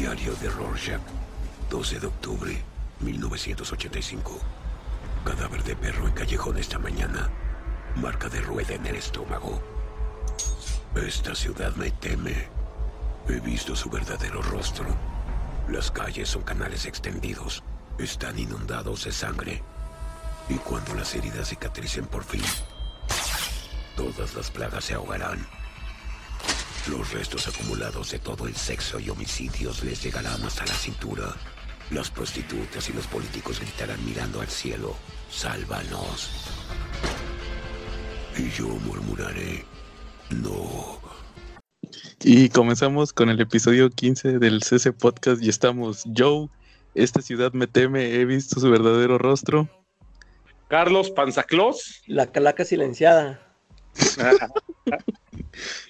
Diario de Rorschach, 12 de octubre, 1985. Cadáver de perro en callejón esta mañana. Marca de rueda en el estómago. Esta ciudad me teme. He visto su verdadero rostro. Las calles son canales extendidos. Están inundados de sangre. Y cuando las heridas cicatricen por fin, todas las plagas se ahogarán. Los restos acumulados de todo el sexo y homicidios les llegarán hasta la cintura. Las prostitutas y los políticos gritarán mirando al cielo, sálvanos. Y yo murmuraré, no. Y comenzamos con el episodio 15 del CC Podcast y estamos Joe, esta ciudad me teme, he visto su verdadero rostro. Carlos Panzaclos. La calaca silenciada.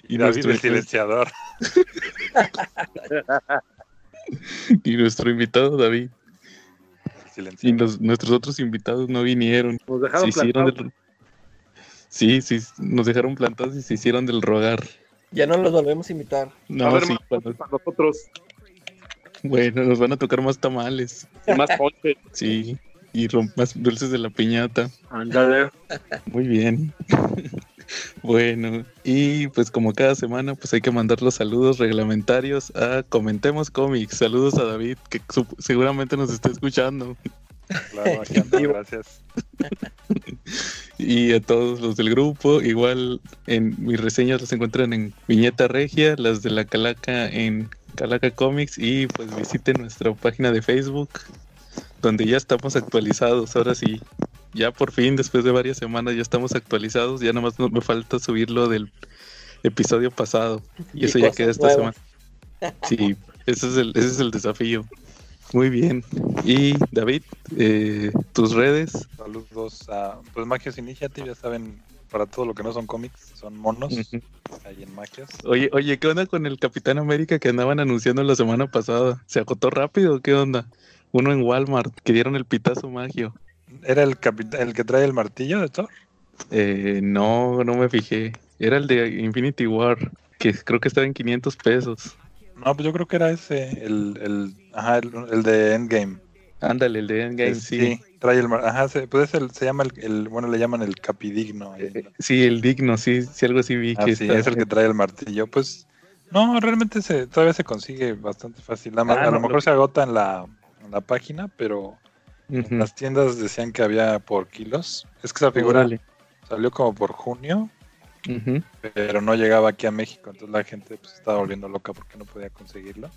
y David el silenciador. y nuestro invitado David. Y nuestros otros invitados no vinieron. Nos dejaron plantados. Sí, sí, nos dejaron plantados y se hicieron del rogar. Ya no los volvemos a invitar. No, a ver, sí, para nosotros. Bueno, nos van a tocar más tamales. Y más ponche. Sí, y más dulces de la piñata. Ándale. Muy bien. Bueno, y pues como cada semana, pues hay que mandar los saludos reglamentarios a Comentemos Comics. Saludos a David, que seguramente nos está escuchando. Claro, aquí anda, gracias. y a todos los del grupo, igual en mis reseñas las encuentran en Viñeta Regia, las de la Calaca en Calaca Comics y pues visiten nuestra página de Facebook donde ya estamos actualizados, ahora sí. Ya por fin, después de varias semanas, ya estamos actualizados. Ya nada más me falta subirlo del episodio pasado. Y, eso ya queda esta semana. Sí, ese es el, ese es el desafío. Muy bien. Y David, eh, tus redes. Saludos a pues Magios Initiative, ya saben, para todo lo que no son cómics, son monos ahí en Magios. Oye, oye, ¿qué onda con el Capitán América que andaban anunciando la semana pasada? ¿Se acotó rápido? ¿Qué onda? Uno en Walmart, que dieron el pitazo magio. ¿Era el, el que trae el martillo de Thor? Eh, no, no me fijé. Era el de Infinity War, que creo que estaba en 500 pesos. No, pues yo creo que era ese, el, el, ajá, el, de Endgame. Ándale, el de Endgame, sí. sí. trae el ajá, se, pues el, se llama el, bueno, le llaman el capidigno. Eh, sí, el digno, sí, sí, algo así vi ah, que sí, es el que trae el martillo. Pues, no, realmente se, todavía se consigue bastante fácil. Ah, a lo mejor se agota en la, la página, pero las tiendas decían que había por kilos. Es que esa figura salió como por junio, pero no llegaba aquí a México, entonces la gente pues, estaba volviendo loca porque no podía conseguirlo.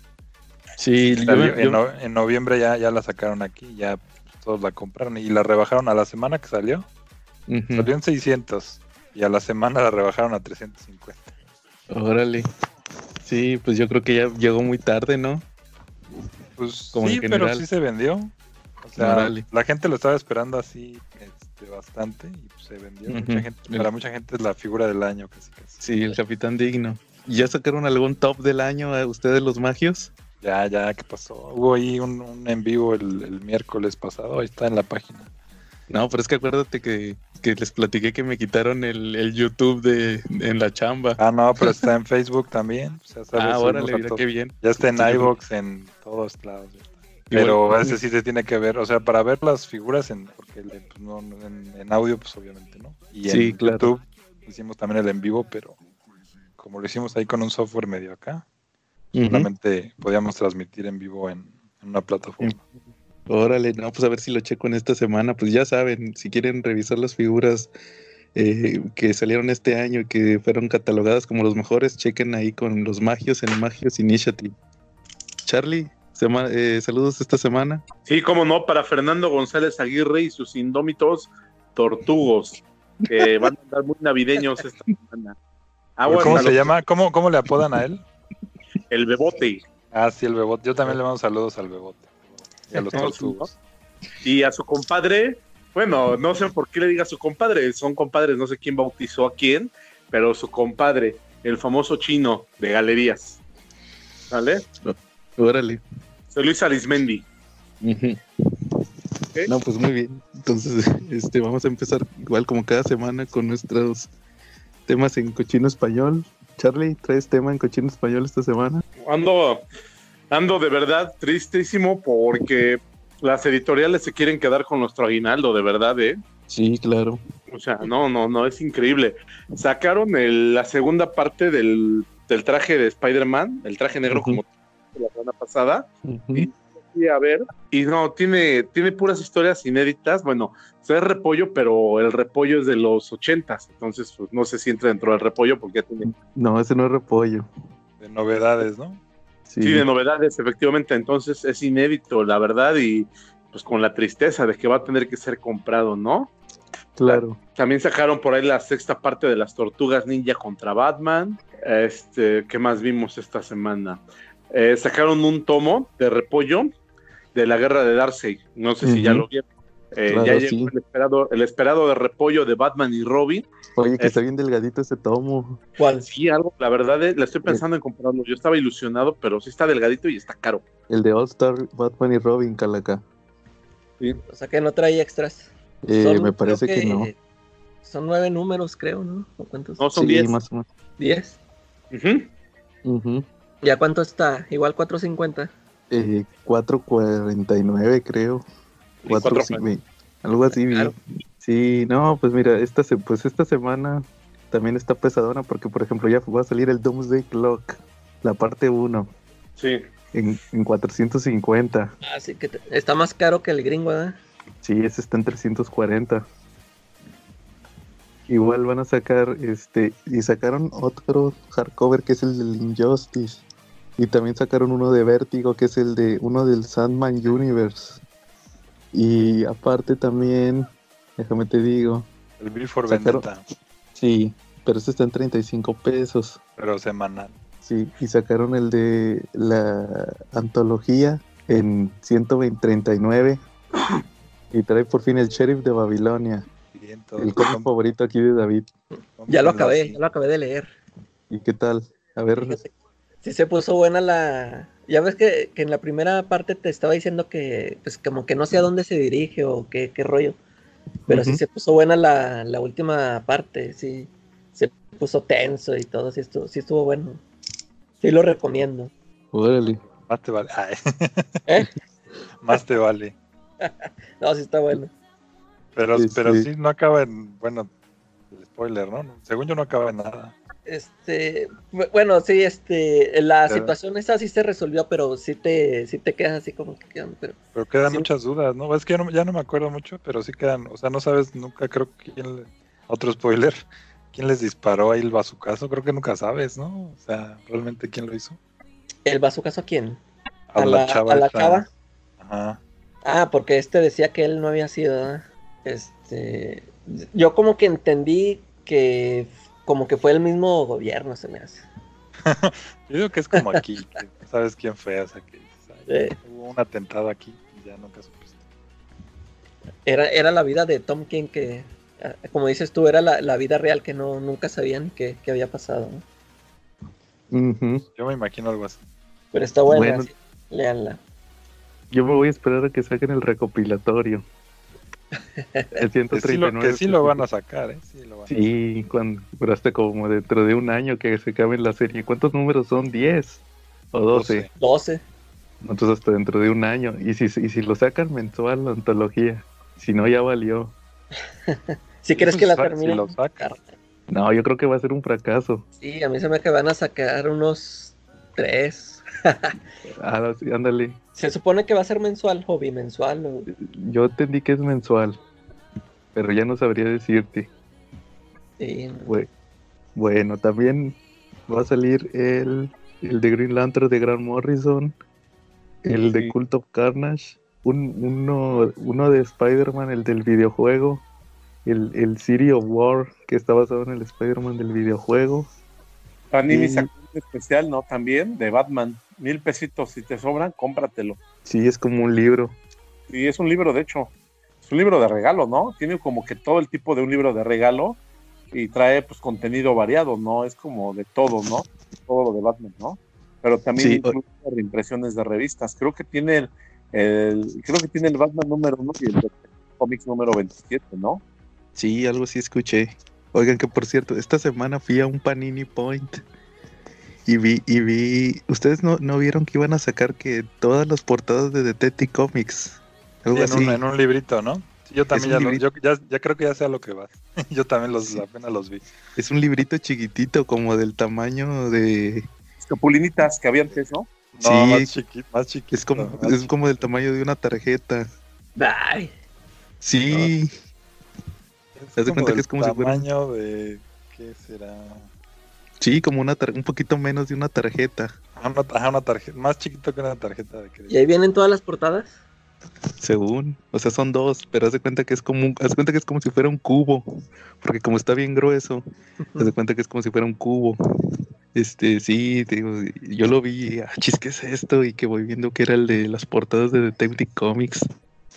Sí, en, noviembre ya, ya la sacaron aquí, ya todos la compraron y la rebajaron a la semana que salió. Salió en 600 y a la semana la rebajaron a 350. Órale. Sí, pues yo creo que ya llegó muy tarde, ¿no? Pues sí, pero sí se vendió. O sea, la gente lo estaba esperando así este, bastante y pues, se vendió. mucha gente, para mucha gente es la figura del año casi casi. Sí, el capitán digno. ¿Ya sacaron algún top del año a ustedes los magios? Ya, ya, ¿qué pasó? Hubo ahí un, en vivo el, miércoles pasado, ahí está en la página. No, pero es que acuérdate que, les platiqué que me quitaron el, YouTube de en la chamba. Ah, no, pero está en Facebook también. ah, órale, mira qué bien. Ya está en iVoox, en todos lados. Pero ese sí se tiene que ver, o sea, para ver las figuras, en, porque pues, en, audio, pues obviamente, ¿no? Y en YouTube hicimos también el en vivo, pero como lo hicimos ahí con un software medio acá, solamente podíamos transmitir en vivo en, una plataforma. Órale, no, pues a ver si lo checo en esta semana. Pues ya saben, si quieren revisar las figuras eh, que salieron este año y que fueron catalogadas como los mejores, chequen ahí con los magios en Magios Initiative. Charlie, eh, saludos esta semana. Sí, cómo no, para Fernando González Aguirre y sus indómitos tortugos, que van a estar muy navideños esta semana. ¿Cómo se llama? ¿Cómo, ¿Cómo le apodan a él? El Bebote. Ah, sí, el Bebote. Yo también le mando saludos al Bebote. Y a los tortugos. Y a su compadre, bueno, no sé por qué le diga a su compadre, son compadres, no sé quién bautizó a quién, pero su compadre, el famoso chino de galerías. ¿Vale? Órale. Soy Luis Arismendi. No, pues muy bien. Entonces, este, vamos a empezar igual como cada semana con nuestros temas en cochino español. Charlie, ¿traes tema en cochino español esta semana? Ando, ando de verdad tristísimo porque las editoriales se quieren quedar con nuestro aguinaldo, de verdad, ¿eh? Sí, claro. O sea, no, no, no, es increíble. Sacaron la segunda parte del, traje de Spider-Man, el traje negro como la semana pasada, y a ver, y no, tiene, tiene puras historias inéditas. Bueno, es repollo, pero el repollo es de los ochentas, entonces pues, no sé si entra dentro del repollo porque tiene. No, ese no es repollo. De novedades, ¿no? Sí. sí, de novedades, efectivamente. Entonces es inédito, la verdad, y pues con la tristeza de que va a tener que ser comprado, ¿no? Claro. También sacaron por ahí la sexta parte de las Tortugas Ninja contra Batman. Este, ¿qué más vimos esta semana? Eh, sacaron un tomo de repollo de la guerra de Darcy. No sé si ya lo vieron. Eh, ya llegó el, esperado, el esperado de repollo de Batman y Robin. Oye, que está bien delgadito ese tomo. ¿Cuál? Sí, algo, la verdad, eh, la estoy pensando en comprarlo. Yo estaba ilusionado, pero sí está delgadito y está caro. El de All Star Batman y Robin, Calaca. Sí. O sea que no trae extras. Eh, me parece que, no. Son nueve números, creo, ¿no? cuántos? No, son diez. más o menos. ¿Diez? ¿Y a cuánto está? Igual 450. Eh, 4.49 creo. 4, algo así. Sí, no, pues mira, esta, pues esta semana también está pesadona porque, por ejemplo, ya va a salir el Doomsday Clock, la parte 1. Sí. En, en 450. Así que está más caro que el gringo, ¿verdad? Sí, ese está en 340. Igual van a sacar, este, y sacaron otro hardcover que es el del Injustice. Y también sacaron uno de Vértigo, que es el de uno del Sandman Universe. Y aparte también, déjame te digo. El Bill for Vendetta. Sí, pero este está en 35 pesos. Pero semanal. Sí, y sacaron el de la antología en 139. y trae por fin el Sheriff de Babilonia. el cómic favorito aquí de David. Ya lo acabé, ya lo acabé de leer. ¿Y qué tal? A ver, sí se puso buena la... Ya ves que, en la primera parte te estaba diciendo que, pues como que no sé a dónde se dirige o qué, qué rollo. Pero sí se puso buena la, la, última parte, sí. Se puso tenso y todo, sí estuvo, sí estuvo bueno. Sí lo recomiendo. Órale. Más te vale. ¿Eh? Más te vale. no, sí está bueno. Pero sí, pero sí no acaba en, bueno, el spoiler, ¿no? Según yo no acaba en nada. Este, bueno, sí, este, la situación esa sí se resolvió, pero sí te, sí te quedas así como que quedan, pero. Pero quedan muchas dudas, ¿no? Es que ya no, me acuerdo mucho, pero sí quedan, o sea, no sabes nunca, creo que quién, otro spoiler, quién les disparó ahí el bazucazo, creo que nunca sabes, ¿no? O sea, realmente quién lo hizo. ¿El bazucazo a quién? A, la, chava. A la chava. Ajá. Ah, porque este decía que él no había sido, este, yo como que entendí que como que fue el mismo gobierno, se me hace. Yo digo que es como aquí, sabes quién fue, o sea, que hubo un atentado aquí y ya nunca supiste. Era, era la vida de Tom King que, ah, como dices tú, era la, vida real que no nunca sabían que, había pasado. Yo me imagino algo así. Pero está buena, bueno, leanla. Yo me voy a esperar a que saquen el recopilatorio. El 139. Que sí lo, van a sacar, ¿eh? Sí, cuando, pero hasta como dentro de un año que se acabe la serie. ¿Cuántos números son? ¿10 o 12? 12. Entonces hasta dentro de un año. Y si, y si lo sacan mensual, la antología. Si no, ya valió. si crees que la terminen. no, yo creo que va a ser un fracaso. Sí, a mí se me que van a sacar unos 3 ah, ándale. Se supone que va a ser mensual o bimensual. Yo entendí que es mensual, pero ya no sabría decirte. Bueno, también va a salir el, el de Green Lantern de Grant Morrison, el de Cult of Carnage, uno, uno de Spider-Man, el del videojuego, el, el City of War, que está basado en el Spider-Man del videojuego. Panini sacó un especial, ¿no? También de Batman mil pesitos, si te sobran, cómpratelo. Sí, es como un libro. Sí, es un libro, de hecho. Es un libro de regalo, ¿no? Tiene como que todo el tipo de un libro de regalo y trae pues contenido variado, ¿no? Es como de todo, ¿no? Todo lo de Batman, ¿no? Pero también sí. impresiones de revistas. Creo que tiene el, creo que tiene el Batman número uno y el cómics número 27, ¿no? Sí, algo sí escuché. Oigan que por cierto, esta semana fui a un Panini Point Y vi, y vi, ustedes no, no vieron que iban a sacar que todas las portadas de Detective Comics. Algo en, así. Un, en un librito, ¿no? yo también ya, yo ya, ya, creo que ya sé a lo que va. yo también los apenas los vi. Es un librito chiquitito, como del tamaño de. Capulinitas que había antes, ¿no? sí, más chiquito, más chiquito. Es como, es como del tamaño de una tarjeta. Ay. Sí. ¿Te das cuenta que es como si fuera. tamaño de. ¿Qué será? Sí, como una un poquito menos de una tarjeta. Una, una tarjeta, más chiquito que una tarjeta de crédito. ¿Y ahí vienen todas las portadas? Según, o sea, son dos, pero haz de cuenta que es como un, haz de cuenta que es como si fuera un cubo, porque como está bien grueso, haz de cuenta que es como si fuera un cubo. Este, sí, digo, yo lo vi, ah, chis, ¿qué es esto? Y que voy viendo que era el de las portadas de Detective Comics.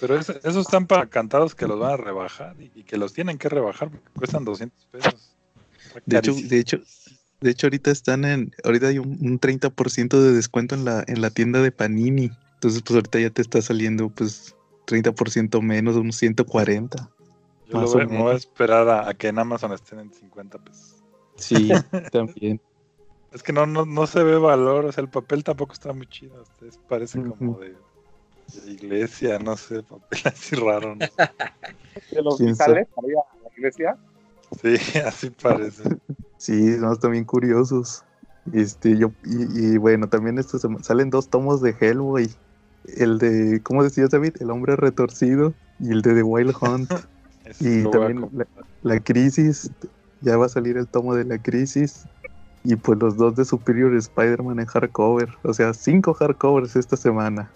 Pero esos están para cantados que los van a rebajar y, que los tienen que rebajar porque cuestan 200 pesos. De hecho, de hecho, de hecho, ahorita están en, ahorita hay un, un 30% de descuento en la, en la tienda de Panini. Entonces, pues ahorita ya te está saliendo pues 30% menos, unos 140. Yo lo voy, a esperar a, que en Amazon estén en 50 pesos. Sí, también. Es que no, no, no se ve valor, o sea, el papel tampoco está muy chido. Ustedes parece como de, iglesia, no sé, papel así raro. ¿no? ¿De los visales para ir a la iglesia? Sí, así parece. Sí, son también curiosos. Este, yo, y, bueno, también estos salen dos tomos de Hellboy. El de, ¿cómo decías David? El hombre retorcido y el de The Wild Hunt. y también la, crisis, ya va a salir el tomo de la crisis. Y pues los dos de Superior Spider-Man en hardcover. O sea, cinco hardcovers esta semana.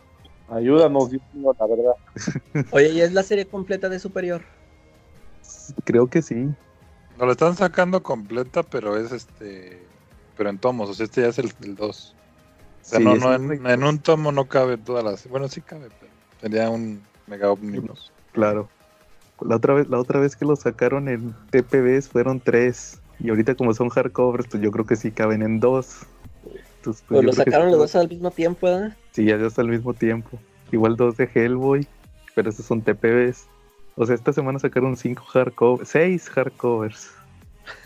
Ayúdanos, la verdad. Oye, ¿y es la serie completa de Superior? Creo que sí. No lo están sacando completa, pero es este. Pero en tomos, o sea, este ya es el 2. O sea, no, no en, un tomo no cabe todas las. Bueno, sí cabe, pero sería un mega omnibus. Claro. La otra vez, la otra vez que lo sacaron en TPBs fueron tres. Y ahorita como son hardcovers, pues yo creo que sí caben en dos. pues, pues lo sacaron los dos al mismo tiempo, ¿verdad? Sí, ya dos al mismo tiempo. Igual dos de Hellboy, pero esos son TPBs. O sea, esta semana sacaron cinco hardcovers, seis hardcovers.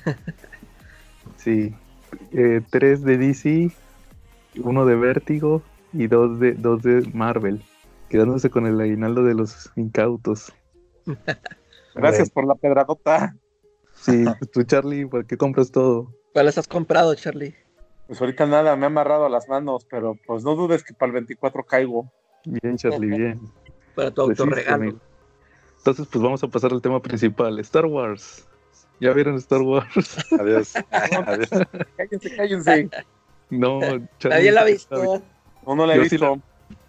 sí. Eh, tres de DC, uno de Vértigo y dos de, dos de Marvel, quedándose con el aguinaldo de los incautos. Gracias por la pedradota. Sí, tú Charlie, ¿por qué compras todo? ¿Cuáles has comprado, Charlie? Pues ahorita nada, me ha amarrado las manos, pero pues no dudes que para el 24 caigo. Bien, Charlie, bien. para tu autorregalo. Entonces, pues vamos a pasar al tema principal, Star Wars. ¿Ya vieron Star Wars? Adiós. Adiós. Cállense, cállense. No, Nadie la ha visto. No, no la he visto.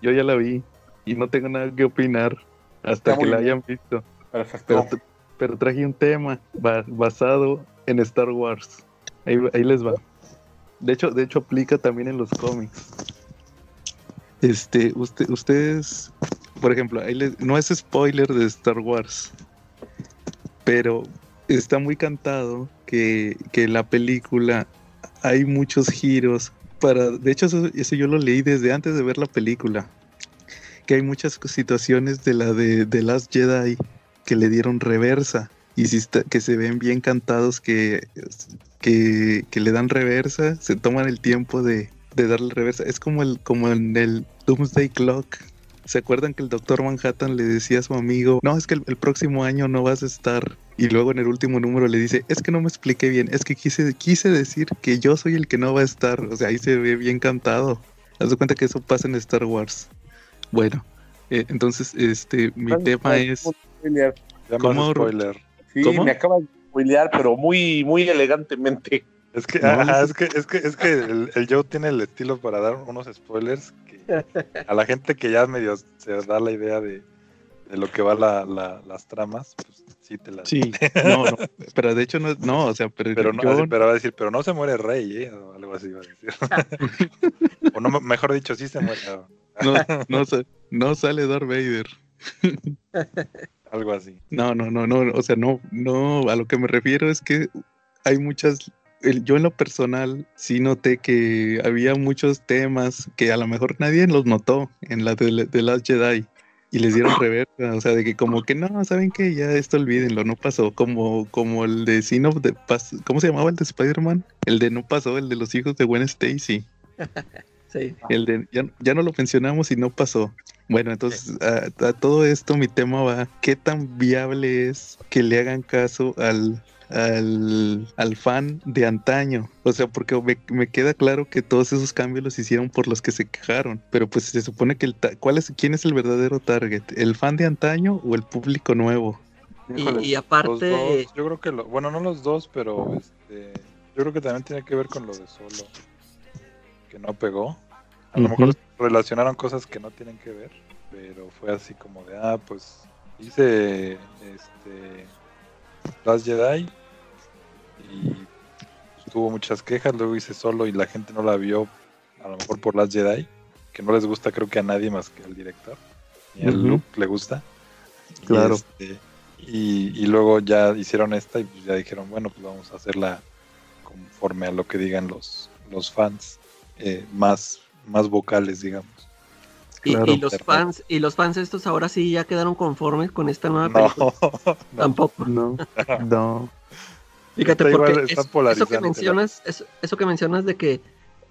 yo ya la vi y no tengo nada que opinar hasta que la hayan visto. Perfecto. Pero, traje un tema basado en Star Wars. Ahí, ahí, les va. De hecho, de hecho aplica también en los cómics. Este, usted, ustedes, por ejemplo, no es spoiler de Star Wars, pero está muy cantado que, que la película hay muchos giros para de hecho eso, yo lo leí desde antes de ver la película que hay muchas situaciones de la de, de Last Jedi que le dieron reversa y si que se ven bien cantados que, que, que, le dan reversa se toman el tiempo de, de darle reversa. Es como el como en el Doomsday Clock ¿Se acuerdan que el doctor Manhattan le decía a su amigo, no, es que el, próximo año no vas a estar? Y luego en el último número le dice, es que no me expliqué bien, es que quise, quise decir que yo soy el que no va a estar. O sea, ahí se ve bien cantado. Haz de cuenta que eso pasa en Star Wars. Bueno, eh, entonces, este, mi tema es... ¿Cómo? Spoiler. Sí, me acaba de spoilear, pero muy, muy elegantemente. Es que, es que, es que, es que el, el Joe tiene el estilo para dar unos spoilers a la gente que ya medio se da la idea de, lo que va la, las tramas, pues sí te la. Sí, no, no, pero de hecho no, no o sea, pero, pero no, pero va a decir, pero no se muere rey, ¿eh? O algo así va a decir. o no, mejor dicho, sí se muere. no, no, no sale Darth Vader. algo así. No, no, no, no, o sea, no, no, a lo que me refiero es que hay muchas yo en lo personal sí noté que había muchos temas que a lo mejor nadie los notó en la de, de Last Jedi. y les dieron reversa, o sea, de que como que no, saben que ya esto olvídenlo, no pasó, como, como el de Sin of the ¿cómo se llamaba el de Spider-Man? El de no pasó, el de los hijos de Gwen Stacy. sí. El de ya, ya, no lo mencionamos y no pasó. Bueno, entonces a todo esto mi tema va, ¿qué tan viable es que le hagan caso al al, al, fan de antaño. O sea, porque me, queda claro que todos esos cambios los hicieron por los que se quejaron. Pero pues se supone que el ¿cuál es, quién es el verdadero target? ¿El fan de antaño o el público nuevo? y, aparte... yo creo que, lo, bueno, no los dos, pero este, yo creo que también tiene que ver con lo de solo. Que no pegó. A lo mejor relacionaron cosas que no tienen que ver. Pero fue así como de, ah, pues hice este Last Jedi y tuvo muchas quejas, luego hice solo y la gente no la vio, a lo mejor por Last Jedi, que no les gusta creo que a nadie más que al director, y al Luke le gusta. Claro. Este, y, luego ya hicieron esta y pues ya dijeron, bueno, pues vamos a hacerla conforme a lo que digan los, los fans eh, más, más vocales, digamos. Y, los fans, y los fans estos ahora sí ya quedaron conformes con esta nueva película. Tampoco. No, no. Fíjate, porque eso que mencionas, eso, que mencionas de que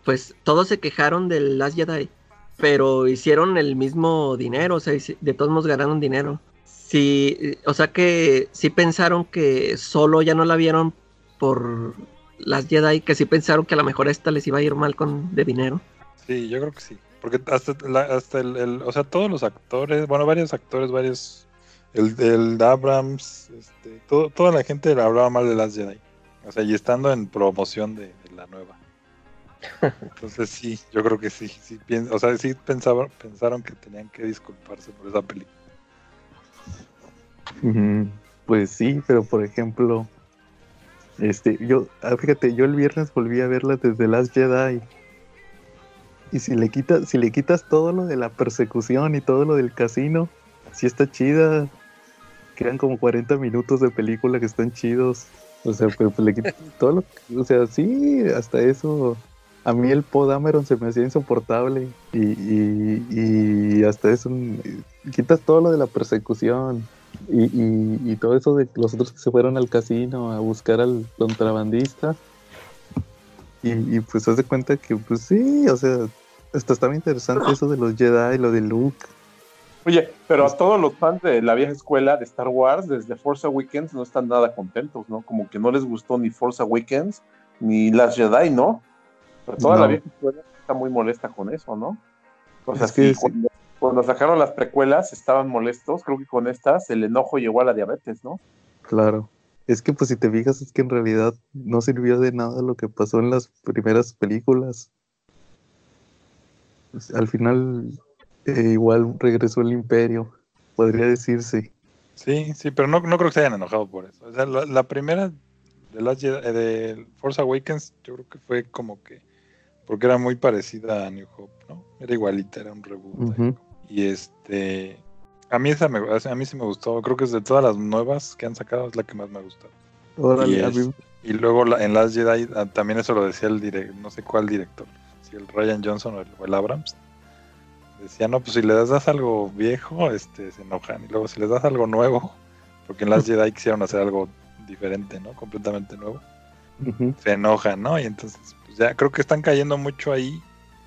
pues todos se quejaron del Last Jedi, pero hicieron el mismo dinero, o sea, de todos modos ganaron dinero. Sí, o sea que sí pensaron que solo ya no la vieron por Last Jedi, que sí pensaron que a lo mejor esta les iba a ir mal con de dinero. Sí, yo creo que sí. Porque hasta, hasta el, o sea, todos los actores, bueno, varios actores, varios, el, el Abrams, este, todo, toda la gente le hablaba mal de las Jedi. O sea, y estando en promoción de, la nueva. Entonces sí, yo creo que sí, sí o sea, sí pensaban, pensaron que tenían que disculparse por esa película. Pues sí, pero por ejemplo, este, yo, ah, fíjate, yo el viernes volví a verla desde Last Jedi y si le quitas, si le quitas todo lo de la persecución y todo lo del casino, sí está chida. Quedan como 40 minutos de película que están chidos. O sea, pero pues le quitas todo lo O sea, sí, hasta eso. A mí el Podameron se me hacía insoportable. Y, y, y hasta eso. Quitas todo lo de la persecución. Y, y, y, todo eso de los otros que se fueron al casino a buscar al contrabandista. Y, pues haz de cuenta que, pues sí, o sea, esto estaba interesante eso de los Jedi, lo de Luke. Oye, pero a pues todos los fans de la vieja escuela de Star Wars, desde Force Awakens, no están nada contentos, ¿no? Como que no les gustó ni Force Awakens ni las Jedi, ¿no? Pero toda la vieja escuela está muy molesta con eso, ¿no? O sea, sí, cuando, cuando, sacaron las precuelas estaban molestos, creo que con estas el enojo llegó a la diabetes, ¿no? Claro. Es que pues si te fijas es que en realidad no sirvió de nada lo que pasó en las primeras películas. Pues, al final eh, igual regresó el imperio, podría decirse. Sí, sí, pero no, no creo que se hayan enojado por eso. O sea, la, primera de, las, eh, de Force Awakens yo creo que fue como que porque era muy parecida a New Hope, ¿no? Era igualita, era un reboot. Y este a mí esa me, a mí sí me gustó. Creo que es de todas las nuevas que han sacado es la que más me ha gustado. y, luego en Last Jedi ah, también eso lo decía el director, no sé cuál director, si el Ryan Johnson o el, Abrams. Decía, no, pues si le das algo viejo, este, se enojan. Y luego si les das algo nuevo, porque en Last Jedi quisieron hacer algo diferente, ¿no? Completamente nuevo. Se enojan, ¿no? Y entonces, pues ya creo que están cayendo mucho ahí.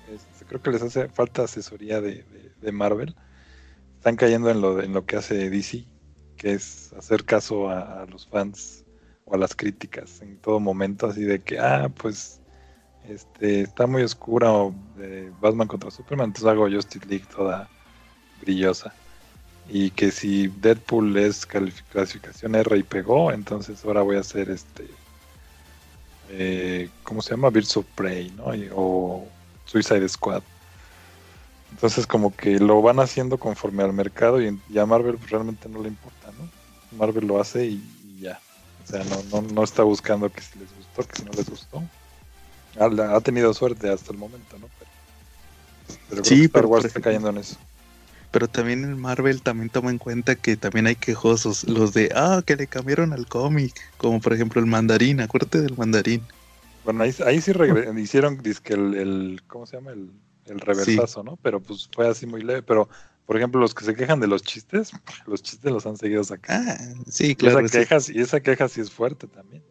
Este, creo que les hace falta asesoría de, de Marvel están cayendo en lo, en lo que hace DC, que es hacer caso a, los fans o a las críticas en todo momento, así de que, ah, pues este está muy oscura o Batman contra Superman, entonces hago Justice League toda brillosa. Y que si Deadpool es clasificación R y pegó, entonces ahora voy a hacer este. Eh, ¿Cómo se llama? Birds of Prey, ¿no? o Suicide Squad. Entonces como que lo van haciendo conforme al mercado y, a Marvel pues, realmente no le importa, ¿no? Marvel lo hace y, ya. O sea, no, no, está buscando que si les gustó, que si no les gustó. Ha, tenido suerte hasta el momento, ¿no? Pero, sí, Star Wars está cayendo en eso. Pero también en Marvel también toma en cuenta que también hay quejosos, los de, ah, que le cambiaron al cómic, como por ejemplo el mandarín, acuérdate del mandarín. Bueno, ahí, ahí sí hicieron, el, ¿cómo se llama? El, el reversazo, ¿no? Pero pues fue así muy leve. Pero por ejemplo, los que se quejan de los chistes, los chistes los han seguido sacando. Ah, sí, claro. Y esa, queja, y esa queja sí es fuerte también.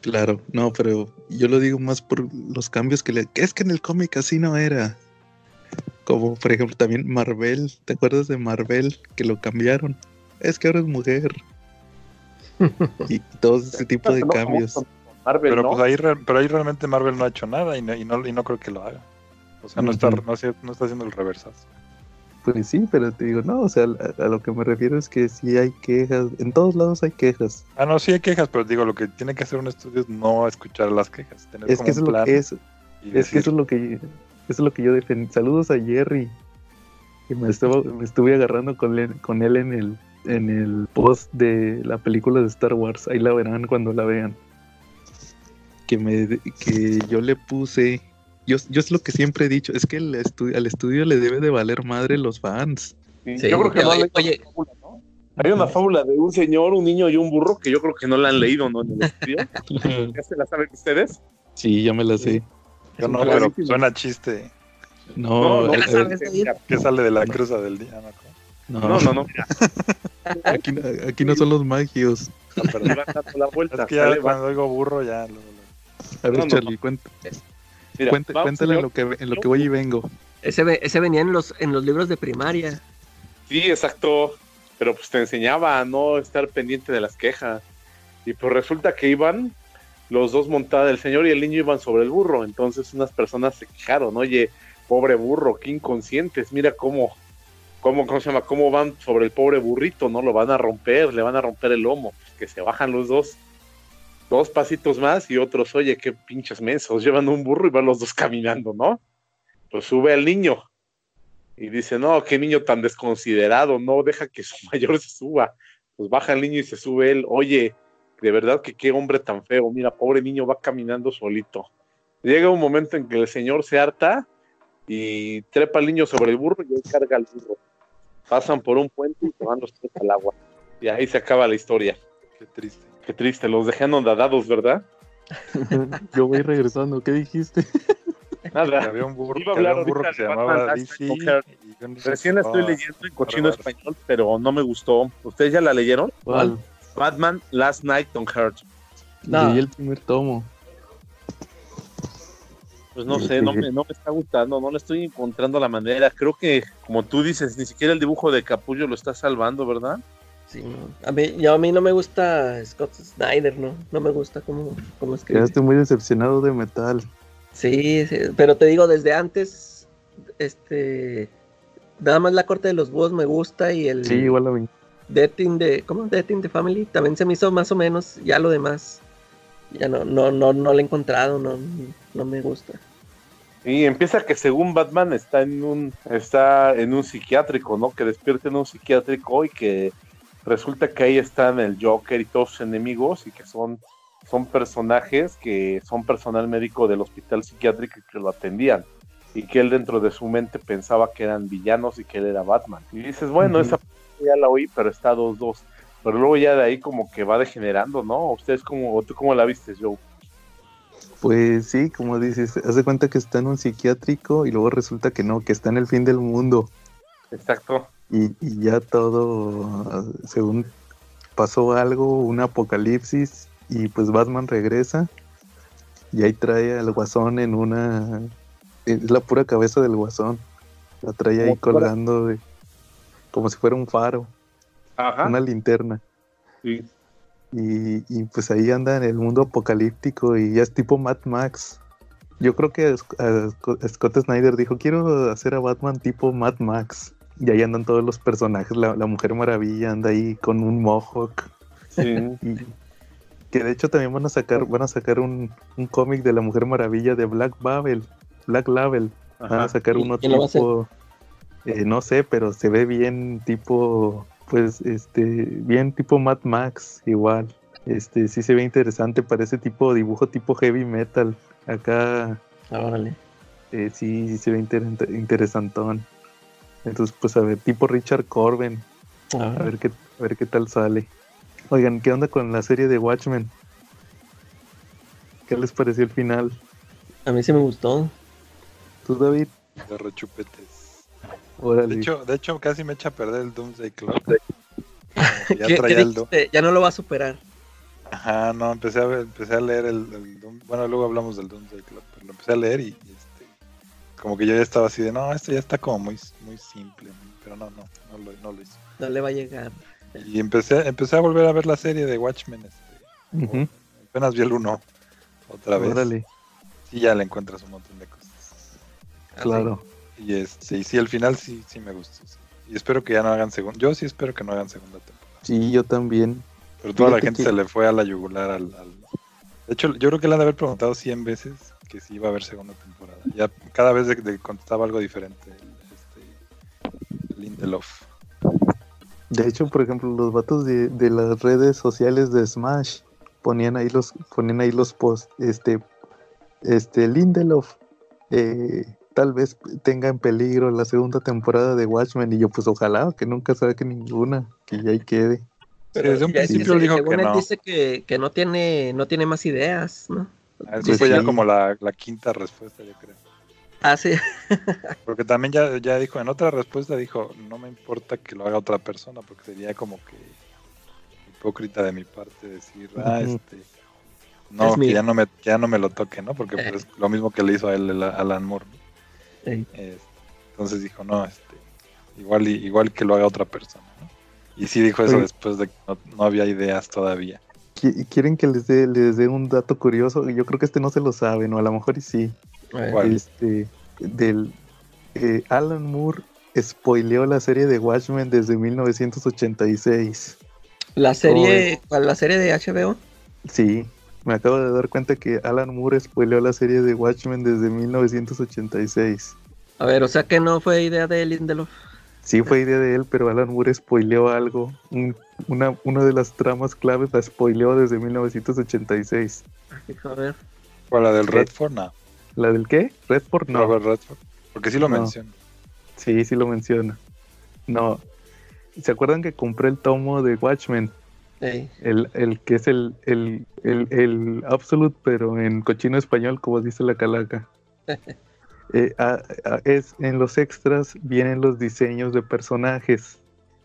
Claro, no, pero yo lo digo más por los cambios que le... Es que en el cómic así no era. Como por ejemplo también Marvel, ¿te acuerdas de Marvel que lo cambiaron? Es que ahora es mujer. y todo ese tipo de cambios. pero, pues ahí, pero ahí realmente Marvel no ha hecho nada y no, y no, y no creo que lo haga. O sea, no, está, no, está haciendo el reversazo. Pues sí, pero te digo, no, o sea, a, lo que me refiero es que sí hay quejas, en todos lados hay quejas. Ah, no, sí hay quejas, pero digo, lo que tiene que hacer un estudio es no escuchar las quejas, tener es que eso es, es que eso es lo que eso es lo que yo defendí. Saludos a Jerry. Que me, estaba, me estuve agarrando con él, con él en el en el post de la película de Star Wars, ahí la verán cuando la vean. Que me que yo le puse yo, yo es lo que siempre he dicho, es que el al estudio le debe de valer madre los fans. yo creo que no oye, fábula, ¿no? Hay una fábula de un señor, un niño y un burro que yo creo que no la han leído, ¿no? En el estudio. ¿Ya se la saben ustedes? Sí, ya me la sé. Yo no, pero suena chiste. No, no, ¿Qué sale de la cruza del día? No, no, no. no, aquí, aquí, no son los magios. No, pero la vuelta. Es que ya cuando oigo burro ya... Lo, A ver, Charlie, cuenta cuéntale en lo, que, en lo que voy y vengo. Ese, ese venía en los, en los libros de primaria. Sí, exacto. Pero pues te enseñaba a no estar pendiente de las quejas. Y pues resulta que iban los dos montados, el señor y el niño iban sobre el burro. Entonces unas personas se quejaron, oye, pobre burro, qué inconscientes, mira cómo, cómo, cómo se llama, cómo van sobre el pobre burrito, ¿no? Lo van a romper, le van a romper el lomo, que se bajan los dos dos pasitos más y otros, oye, qué pinches mensos, llevan un burro y van los dos caminando, ¿no? Pues sube al niño y dice, no, qué niño tan desconsiderado, no deja que su mayor se suba. Pues baja el niño y se sube él, oye, de verdad que qué hombre tan feo, mira, pobre niño va caminando solito. Llega un momento en que el señor se harta y trepa al niño sobre el burro y él carga al burro. Pasan por un puente y se van los tres al agua. Y ahí se acaba la historia. Qué triste. Qué triste, los dejé anonadados, ¿verdad? Yo voy regresando, ¿qué dijiste? Nada. Había un burro, Iba a hablar un burro que se llamaba DC. Recién la estoy leyendo en cochino español, pero no me gustó. ¿Ustedes ya la leyeron? ¿Cuál? Batman Last Night on Heart. No. Leí el primer tomo. Pues no sé, no me, no me está gustando, no le estoy encontrando la manera. Creo que, como tú dices, ni siquiera el dibujo de Capullo lo está salvando, ¿verdad? Sí, a mí, yo, a mí no me gusta Scott Snyder, ¿no? No me gusta cómo, cómo escribe. Quedaste muy decepcionado de metal. Sí, pero te digo, desde antes, este, nada más la corte de los búhos me gusta y el... Sí, igual la vi. Death in the, ¿cómo? Death in the Family también se me hizo más o menos, ya lo demás, ya no, no, no, no lo he encontrado, no, no me gusta. Y empieza que según Batman está en un, está en un psiquiátrico, ¿no? Que despierta en un psiquiátrico y que resulta que ahí están el Joker y todos sus enemigos y que son, son personajes que son personal médico del hospital psiquiátrico que lo atendían y que él dentro de su mente pensaba que eran villanos y que él era Batman. Y dices, bueno, esa ya la oí, pero está 2-2. Pero luego ya de ahí como que va degenerando, ¿no? ¿Ustedes cómo, tú cómo la viste, Joe? Pues sí, como dices, hace cuenta que está en un psiquiátrico y luego resulta que no, que está en el fin del mundo. Exacto y, ya todo, según pasó algo, un apocalipsis y pues Batman regresa y ahí trae al guasón en una... Es la pura cabeza del guasón. La trae ahí colgando de, como si fuera un faro. Una linterna. Y, y, pues ahí anda en el mundo apocalíptico y ya es tipo Mad Max. Yo creo que Scott Snyder dijo, quiero hacer a Batman tipo Mad Max. Y ahí andan todos los personajes. La, Mujer Maravilla anda ahí con un Mohawk. Sí. que de hecho también van a sacar, van a sacar un, cómic de la Mujer Maravilla de Black Babel, Black Label. Van a sacar uno tipo, eh, no sé, pero se ve bien tipo, pues, este, bien tipo Mad Max, igual. Este, sí se ve interesante, parece tipo dibujo tipo heavy metal. Acá. Ah, eh, sí, sí se ve interesantón. Entonces, pues a ver, tipo Richard Corben. A ver qué, a ver qué tal sale. Oigan, ¿qué onda con la serie de Watchmen? ¿Qué les pareció el final? A mí sí me gustó. ¿Tú, David? De rechupetes. De hecho, de hecho, casi me echa a perder el Doomsday Clock. Ya, ya no lo va a superar. Ajá, no, empecé a, empecé a leer el, Bueno, luego hablamos del Doomsday Clock, pero lo empecé a leer y, como que yo ya estaba así de, no, esto ya está como muy, muy simple, pero no, no, no lo, no lo hizo. No le va a llegar. Y empecé, empecé a volver a ver la serie de Watchmen. Este, Apenas vi el 1 otra vez. Órale. Sí, ya le encuentras un montón de cosas. Claro. Y este, y sí, al final sí, sí me gustó. Y espero que ya no hagan segunda. Yo sí espero que no hagan segunda temporada. Sí, yo también. Pero toda la gente se le fue a la yugular al, De hecho, yo creo que le han de haber preguntado 100 veces que si iba a haber segunda temporada. Ya cada vez de, contestaba algo diferente este, Lindelof. De hecho, por ejemplo, los vatos de, de, las redes sociales de Smash ponían ahí los ponían ahí los posts, este este Lindelof eh, tal vez tenga en peligro la segunda temporada de Watchmen y yo pues ojalá que nunca saque ninguna, que ya ahí quede. Pero desde un principio dijo que no. dice que, que, no tiene no tiene más ideas, ¿no? Eso fue ya como la, la quinta respuesta, yo creo. Ah, sí. porque también ya, ya dijo, en otra respuesta dijo, no me importa que lo haga otra persona, porque sería como que hipócrita de mi parte decir, ah, este, no, que ya no, me, ya no me lo toque, ¿no? Porque pues, es lo mismo que le hizo a él a Alan Moore. Este, entonces dijo, no, este, igual, igual que lo haga otra persona, ¿no? Y sí dijo eso después de que no, había ideas todavía. ¿Quieren que les dé, les dé un dato curioso? Yo creo que este no se lo saben, o a lo mejor y sí. Este, del eh, Alan Moore spoileó la serie de Watchmen desde 1986. ¿La serie, la serie de HBO? Sí, me acabo de dar cuenta que Alan Moore spoileó la serie de Watchmen desde 1986. A ver, o sea que no fue idea de Lindelof. Sí, fue idea de él, pero Alan Moore spoileó algo. Una, una de las tramas claves la spoileó desde 1986. A ver. ¿O la del Redford? No. ¿La del qué? Redford no. Redford. Porque sí lo menciona. Sí, sí lo menciona. No. ¿Se acuerdan que compré el tomo de Watchmen? Sí. El, el que es el, el, el, el Absolute, pero en cochino español, como dice la calaca. Eh, es en los extras vienen los diseños de personajes,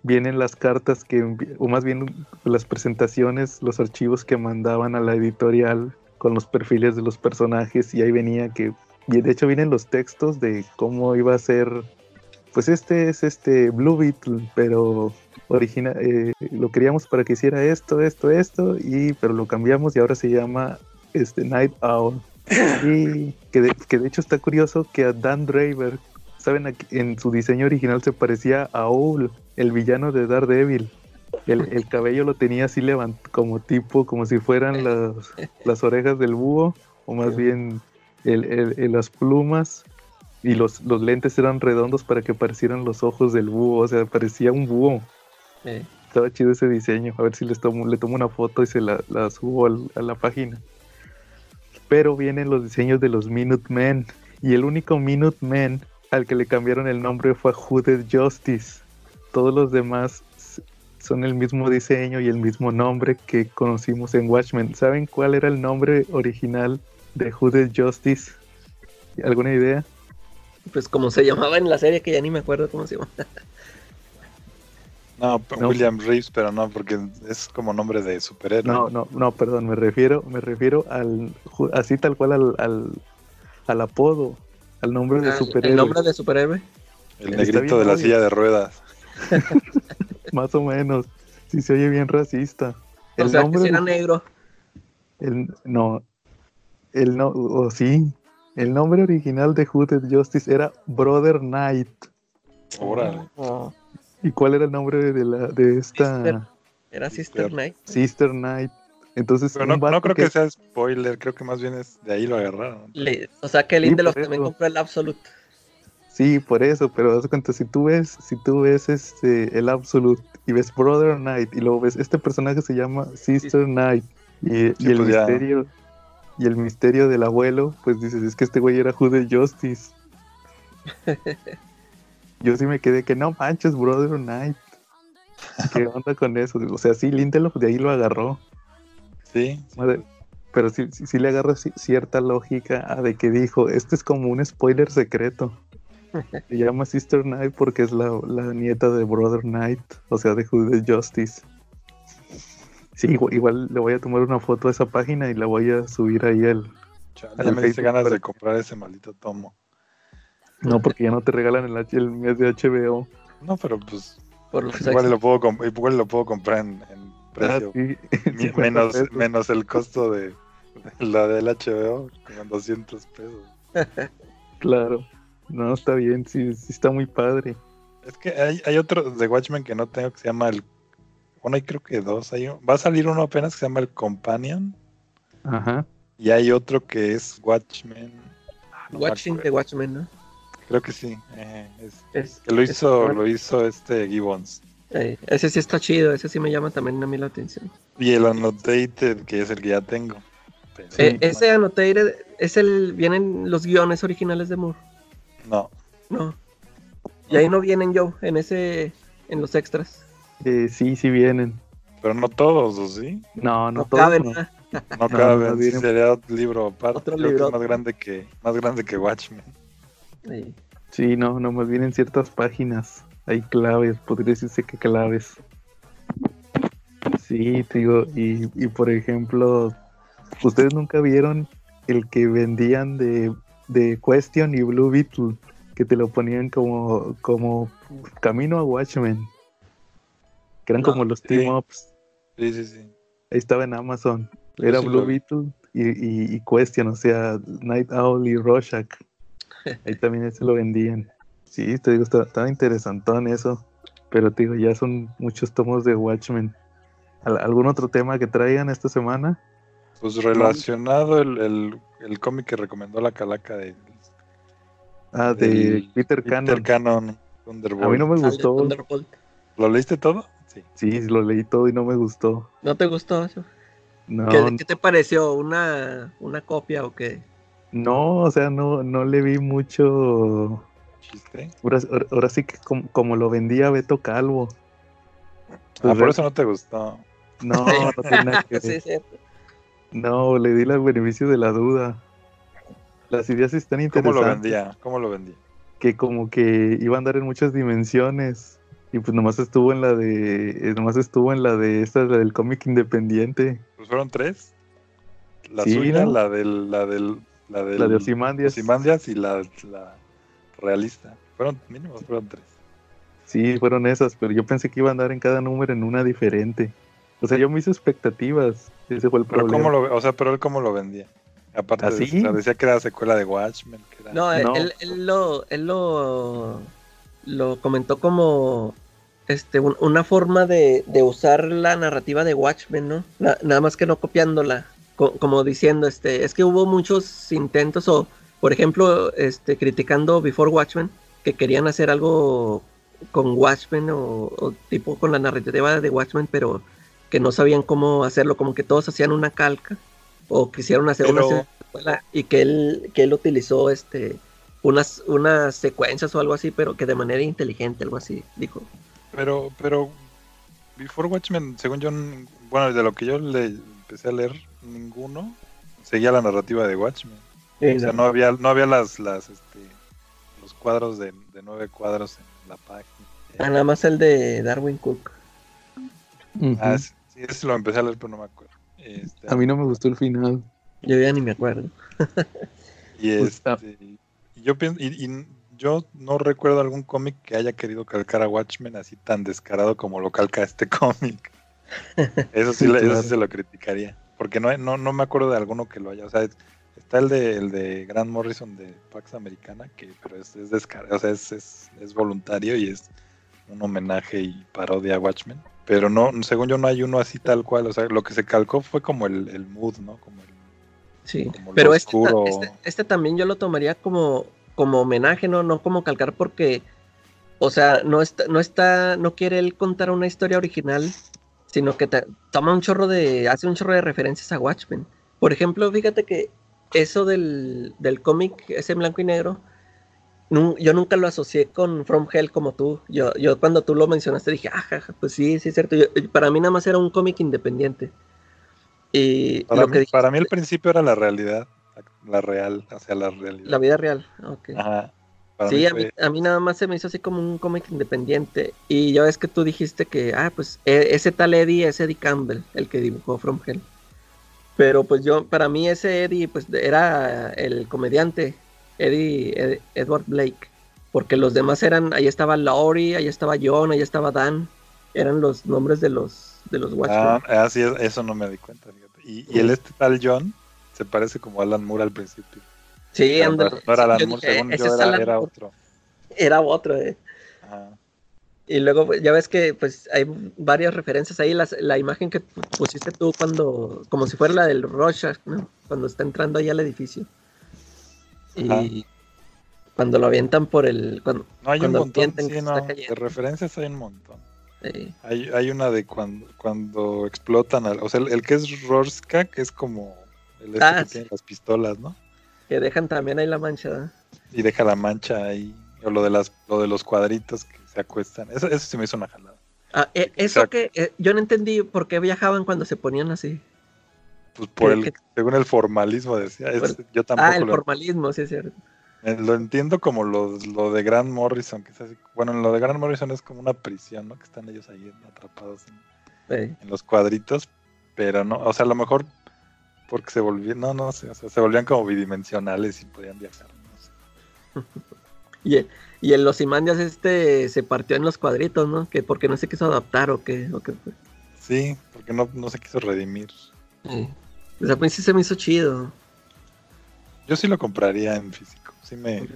vienen las cartas que, o más bien las presentaciones, los archivos que mandaban a la editorial con los perfiles de los personajes y ahí venía que, de hecho vienen los textos de cómo iba a ser, pues este es este Blue Beetle, pero original, eh, lo queríamos para que hiciera esto, esto, esto, y pero lo cambiamos y ahora se llama este Night Owl. Y que de, que de hecho está curioso que a Dan Draver, saben, en su diseño original se parecía a Owl, el villano de Daredevil. El, cabello lo tenía así levantado, como tipo, como si fueran las, las orejas del búho, o más bien el, las plumas, y los, los lentes eran redondos para que parecieran los ojos del búho, o sea, parecía un búho. Estaba chido ese diseño, a ver si les tomo, le tomo una foto y se la, subo a la página. Pero vienen los diseños de los Minutemen, y el único Minutemen al que le cambiaron el nombre fue Hooded Justice. Todos los demás son el mismo diseño y el mismo nombre que conocimos en Watchmen. ¿Saben cuál era el nombre original de Hooded Justice? ¿Alguna idea? Pues como se llamaba en la serie, que ya ni me acuerdo cómo se llama. No, William Reeves, pero no, porque es como nombre de superhéroe. No, no, no, perdón, me refiero, me refiero al, así tal cual al, al, apodo, al nombre de superhéroe. ¿El nombre de superhéroe? El negrito de la silla de ruedas. Más o menos. Si se oye bien racista. El nombre que era negro. El, no. El no, o sí. El nombre original de Hooded Justice era Brother Knight. Órale. ¿Y cuál era el nombre de la de esta? Era Sister Knight. Sister Knight. Entonces, no, no, creo que... sea spoiler, creo que más bien es de ahí lo agarraron. o sea que Lindelof también compró el Absolute. Sí, por eso, pero das cuenta, si tú ves, si tú ves este el Absolute y ves Brother Knight y luego ves este personaje se llama Sister Knight y, el pues misterio y el misterio del abuelo, pues dices, es que este güey era Jude Justice. Yo sí me quedé que no manches, Brother Knight. ¿Qué onda con eso? O sea, sí, Lindelof de ahí lo agarró. Sí. Pero sí, sí, le agarra cierta lógica de que dijo, este es como un spoiler secreto. Se llama Sister Knight porque es la, nieta de Brother Knight, o sea, de Judas Justice. Sí, igual, le voy a tomar una foto a esa página y la voy a subir ahí al. ya me dice ganas de comprar ese maldito tomo. No, porque ya no te regalan el, el mes de HBO. No, pero pues. igual, lo puedo igual lo puedo comprar en, precio. Ah, menos, menos el costo de, la del HBO, como 200 pesos. claro. No, está bien, sí, sí está muy padre. Es que hay, hay otro de Watchmen que no tengo que se llama el. Bueno, hay creo que dos. Hay, va a salir uno apenas que se llama el Companion. Ajá. Y hay otro que es Watchmen. Ah, Watching the Watchmen, ¿no? Creo que sí. Eh, es, que lo hizo, lo hizo este Gibbons. Ese sí está chido, ese sí me llama también a mí la atención. Y el Annotated, que es el que ya tengo. Eh, ese Annotated es el. Vienen los guiones originales de Moore. No. No. Y ahí no vienen yo, en ese. En los extras. Eh, sí, sí vienen. Pero no todos, ¿o sí? No, no, todos. Caben, no. no caben. sería otro libro aparte. Otro libro. más grande que, más grande que Watchmen. Sí. no, no, más bien en ciertas páginas hay claves, podría decirse que claves. Sí, digo, y, y por ejemplo, ustedes nunca vieron el que vendían de, de Question y Blue Beetle, que te lo ponían como, como camino a Watchmen, que eran como los team ups. Sí, sí, sí. Ahí estaba en Amazon. Era Blue Beetle y, y, Question, o sea, Night Owl y Rorschach. Ahí también se lo vendían. Sí, te digo, estaba, interesantón eso. Pero te digo, ya son muchos tomos de Watchmen. ¿Algún otro tema que traigan esta semana? Pues relacionado el, el, cómic que recomendó la calaca de... Ah, de Peter, Cannon. Peter Cannon. A mí no me gustó. ¿Lo leíste todo? Sí. Sí, lo leí todo y no me gustó. ¿No te gustó eso? No. ¿Qué, ¿Qué, te pareció? ¿Una, ¿Una copia o qué? No, o sea, no, no le vi mucho. ¿Chiste? Ahora, sí que como, lo vendía Beto Calvo. ah, por eso no te gustó. No, no tiene nada que ver. No, le di el beneficio de la duda. Las ideas están interesantes. ¿Cómo lo vendía? ¿Cómo lo vendía? Que como que iba a andar en muchas dimensiones. Y pues nomás estuvo en la de. Eh, nomás estuvo en la de esta, la del cómic independiente. Pues fueron tres. La suya, la del, la del la, de Osimandias. y la, realista. Fueron mínimos, fueron tres. Sí, fueron esas, pero yo pensé que iba a andar en cada número en una diferente. O sea, yo me hice expectativas. Ese fue el pero problema. Cómo lo, o sea, pero él cómo lo vendía. Aparte, ¿Así? ¿Ah, decía que era secuela de Watchmen. no, Él, él, lo, él lo, lo comentó como este una forma de, de, usar la narrativa de Watchmen, ¿no? nada más que no copiándola como diciendo, este, es que hubo muchos intentos o, por ejemplo, este, criticando Before Watchmen, que querían hacer algo con Watchmen o, tipo con la narrativa de Watchmen, pero que no sabían cómo hacerlo, como que todos hacían una calca o quisieron hacer una secuela y que él, que él utilizó este unas, unas secuencias o algo así, pero que de manera inteligente, algo así, dijo. Pero, pero Before Watchmen, según yo, bueno, de lo que yo le empecé a leer, ninguno seguía la narrativa de Watchmen. O sea, no había, no había las, las, este, los cuadros de, nueve cuadros en la página. Ah, nada más el de Darwin Cook. Ah, sí, ese lo empecé a leer, pero no me acuerdo. Este, a mí no me gustó el final. Yo ya ni me acuerdo. y este, yo pienso, y, yo no recuerdo algún cómic que haya querido calcar a Watchmen así tan descarado como lo calca este cómic. Eso sí, eso sí se lo criticaría porque no, no, no me acuerdo de alguno que lo haya. O sea, está el de, el de Grant Morrison de Pax Americana, que pero es, es o sea, es, es, voluntario y es un homenaje y parodia a Watchmen. Pero no, según yo no hay uno así tal cual. O sea, lo que se calcó fue como el, el mood, ¿no? Como el, sí, pero este, este, este, también yo lo tomaría como, como homenaje, ¿no? No como calcar porque, o sea, no está, no está, no quiere él contar una historia original sino que toma un chorro de, hace un chorro de referencias a Watchmen. Por ejemplo, fíjate que eso del, del cómic, ese blanco y negro, yo nunca lo asocié con From Hell como tú. Yo, yo cuando tú lo mencionaste dije, ah, pues sí, sí es cierto. para mí nada más era un cómic independiente. Y para, mí, para mí al principio era la realidad, la real, hacia la realidad. La vida real, ok. Ajá. sí, a, mí, nada más se me hizo así como un cómic independiente. Y ya ves que tú dijiste que, ah, pues e, ese tal Eddie es Eddie Campbell, el que dibujó From Hell. Pero pues yo, para mí ese Eddie, pues era el comediante, Eddie, Edward Blake. Porque los demás eran, ahí estaba Laurie, ahí estaba John, ahí estaba Dan. Eran los nombres de los, de los Watchmen. Ah, así es, eso no me di cuenta. Y, y el este tal John se parece como Alan Moore al principio. Sí, no, era Alan Moore, según yo era, otro. Era otro, eh. Y luego pues, ya ves que pues hay varias referencias ahí, la imagen que pusiste tú cuando, como si fuera la del Rorschach, ¿no? Cuando está entrando ahí al edificio. Y cuando lo avientan por el... Cuando, no, hay un montón, sí, no, de referencias hay un montón. Hay, hay una de cuando, cuando explotan, o sea, el, que es Rorschach es como el este ah, que tiene las pistolas, ¿no? Que dejan también ahí la mancha. Y deja la mancha ahí, o lo de, las, lo de los cuadritos que se acuestan. Eso, eso sí me hizo una jalada. Ah, eh, eso que eh, yo no entendí por qué viajaban cuando se ponían así. Pues por el, según el formalismo decía, yo tampoco. Ah, el formalismo, sí es cierto. Eh, lo entiendo como lo, lo de Grant Morrison, que es así. Bueno, lo de Grant Morrison es como una prisión, ¿no? Que están ellos ahí atrapados en, los cuadritos, pero no, o sea, a lo mejor porque se volvían, no, no sé, o sea, se volvían como bidimensionales y podían viajar, no sé. y, y en los Imandias este se partió en los cuadritos, ¿no? Que porque no se quiso adaptar o qué, o qué Sí, porque no, no se quiso redimir. Sí. O sea, pues sí se me hizo chido. Yo sí lo compraría en físico sí me,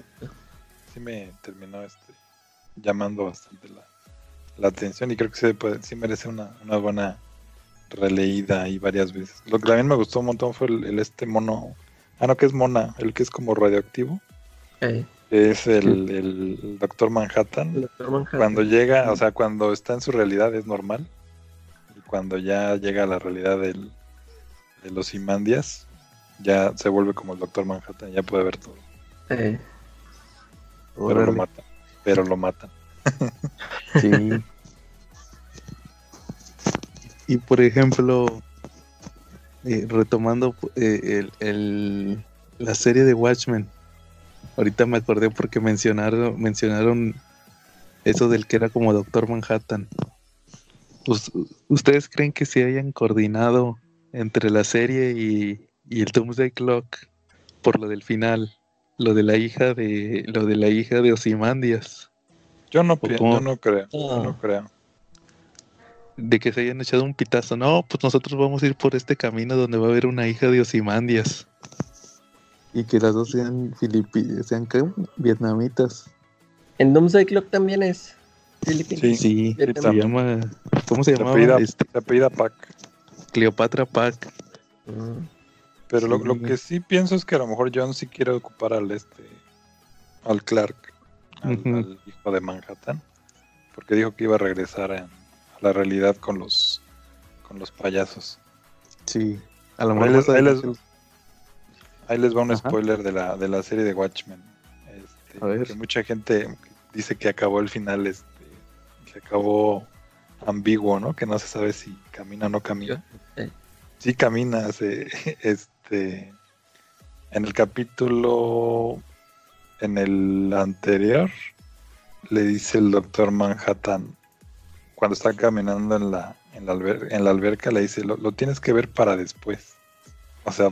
sí me terminó este, llamando bastante la, atención y creo que sí, sí merece una, buena releída y varias veces. Lo que también me gustó un montón fue el, este mono, ah no, que es mona, el que es como radioactivo. Es el, Doctor Manhattan. Cuando llega, o sea, cuando está en su realidad es normal. Y cuando ya llega a la realidad del, de los Imandias, ya se vuelve como el Doctor Manhattan, ya puede ver todo. Pero lo matan. Pero lo matan. sí. Y por ejemplo, eh, retomando eh, el, la serie de Watchmen, ahorita me acordé porque mencionaron, mencionaron eso del que era como Doctor Manhattan. ¿Ustedes creen que se hayan coordinado entre la serie y, y el Doomsday Clock por lo del final? lo de la hija de lo de la hija de Osimandias. Yo no, yo no creo, no ah. creo. De que se hayan echado un pitazo. No, pues nosotros vamos a ir por este camino donde va a haber una hija de Osimandias. Y que las dos sean filipinas, sean vietnamitas. En Doomsday Clock también es filipinas. Sí, se llama. ¿Cómo se llama? Se apellida, este, Pac. Cleopatra Pac. Ah. Pero lo, que sí pienso es que a lo mejor John sí quiere ocupar al este al Clark, al, hijo de Manhattan, porque dijo que iba a regresar a, la realidad con los con los payasos. Sí, a lo mejor ahí les, ahí les, va un spoiler de la, de la serie de Watchmen. Este, que mucha gente dice que acabó el final, este, que acabó ambiguo, ¿no? Que no se sabe si camina o no camina. Sí camina, se, este, en el capítulo, en el anterior, le dice el doctor Manhattan, cuando está caminando en la, en la, en la alberca, le dice, lo, tienes que ver para después. O sea,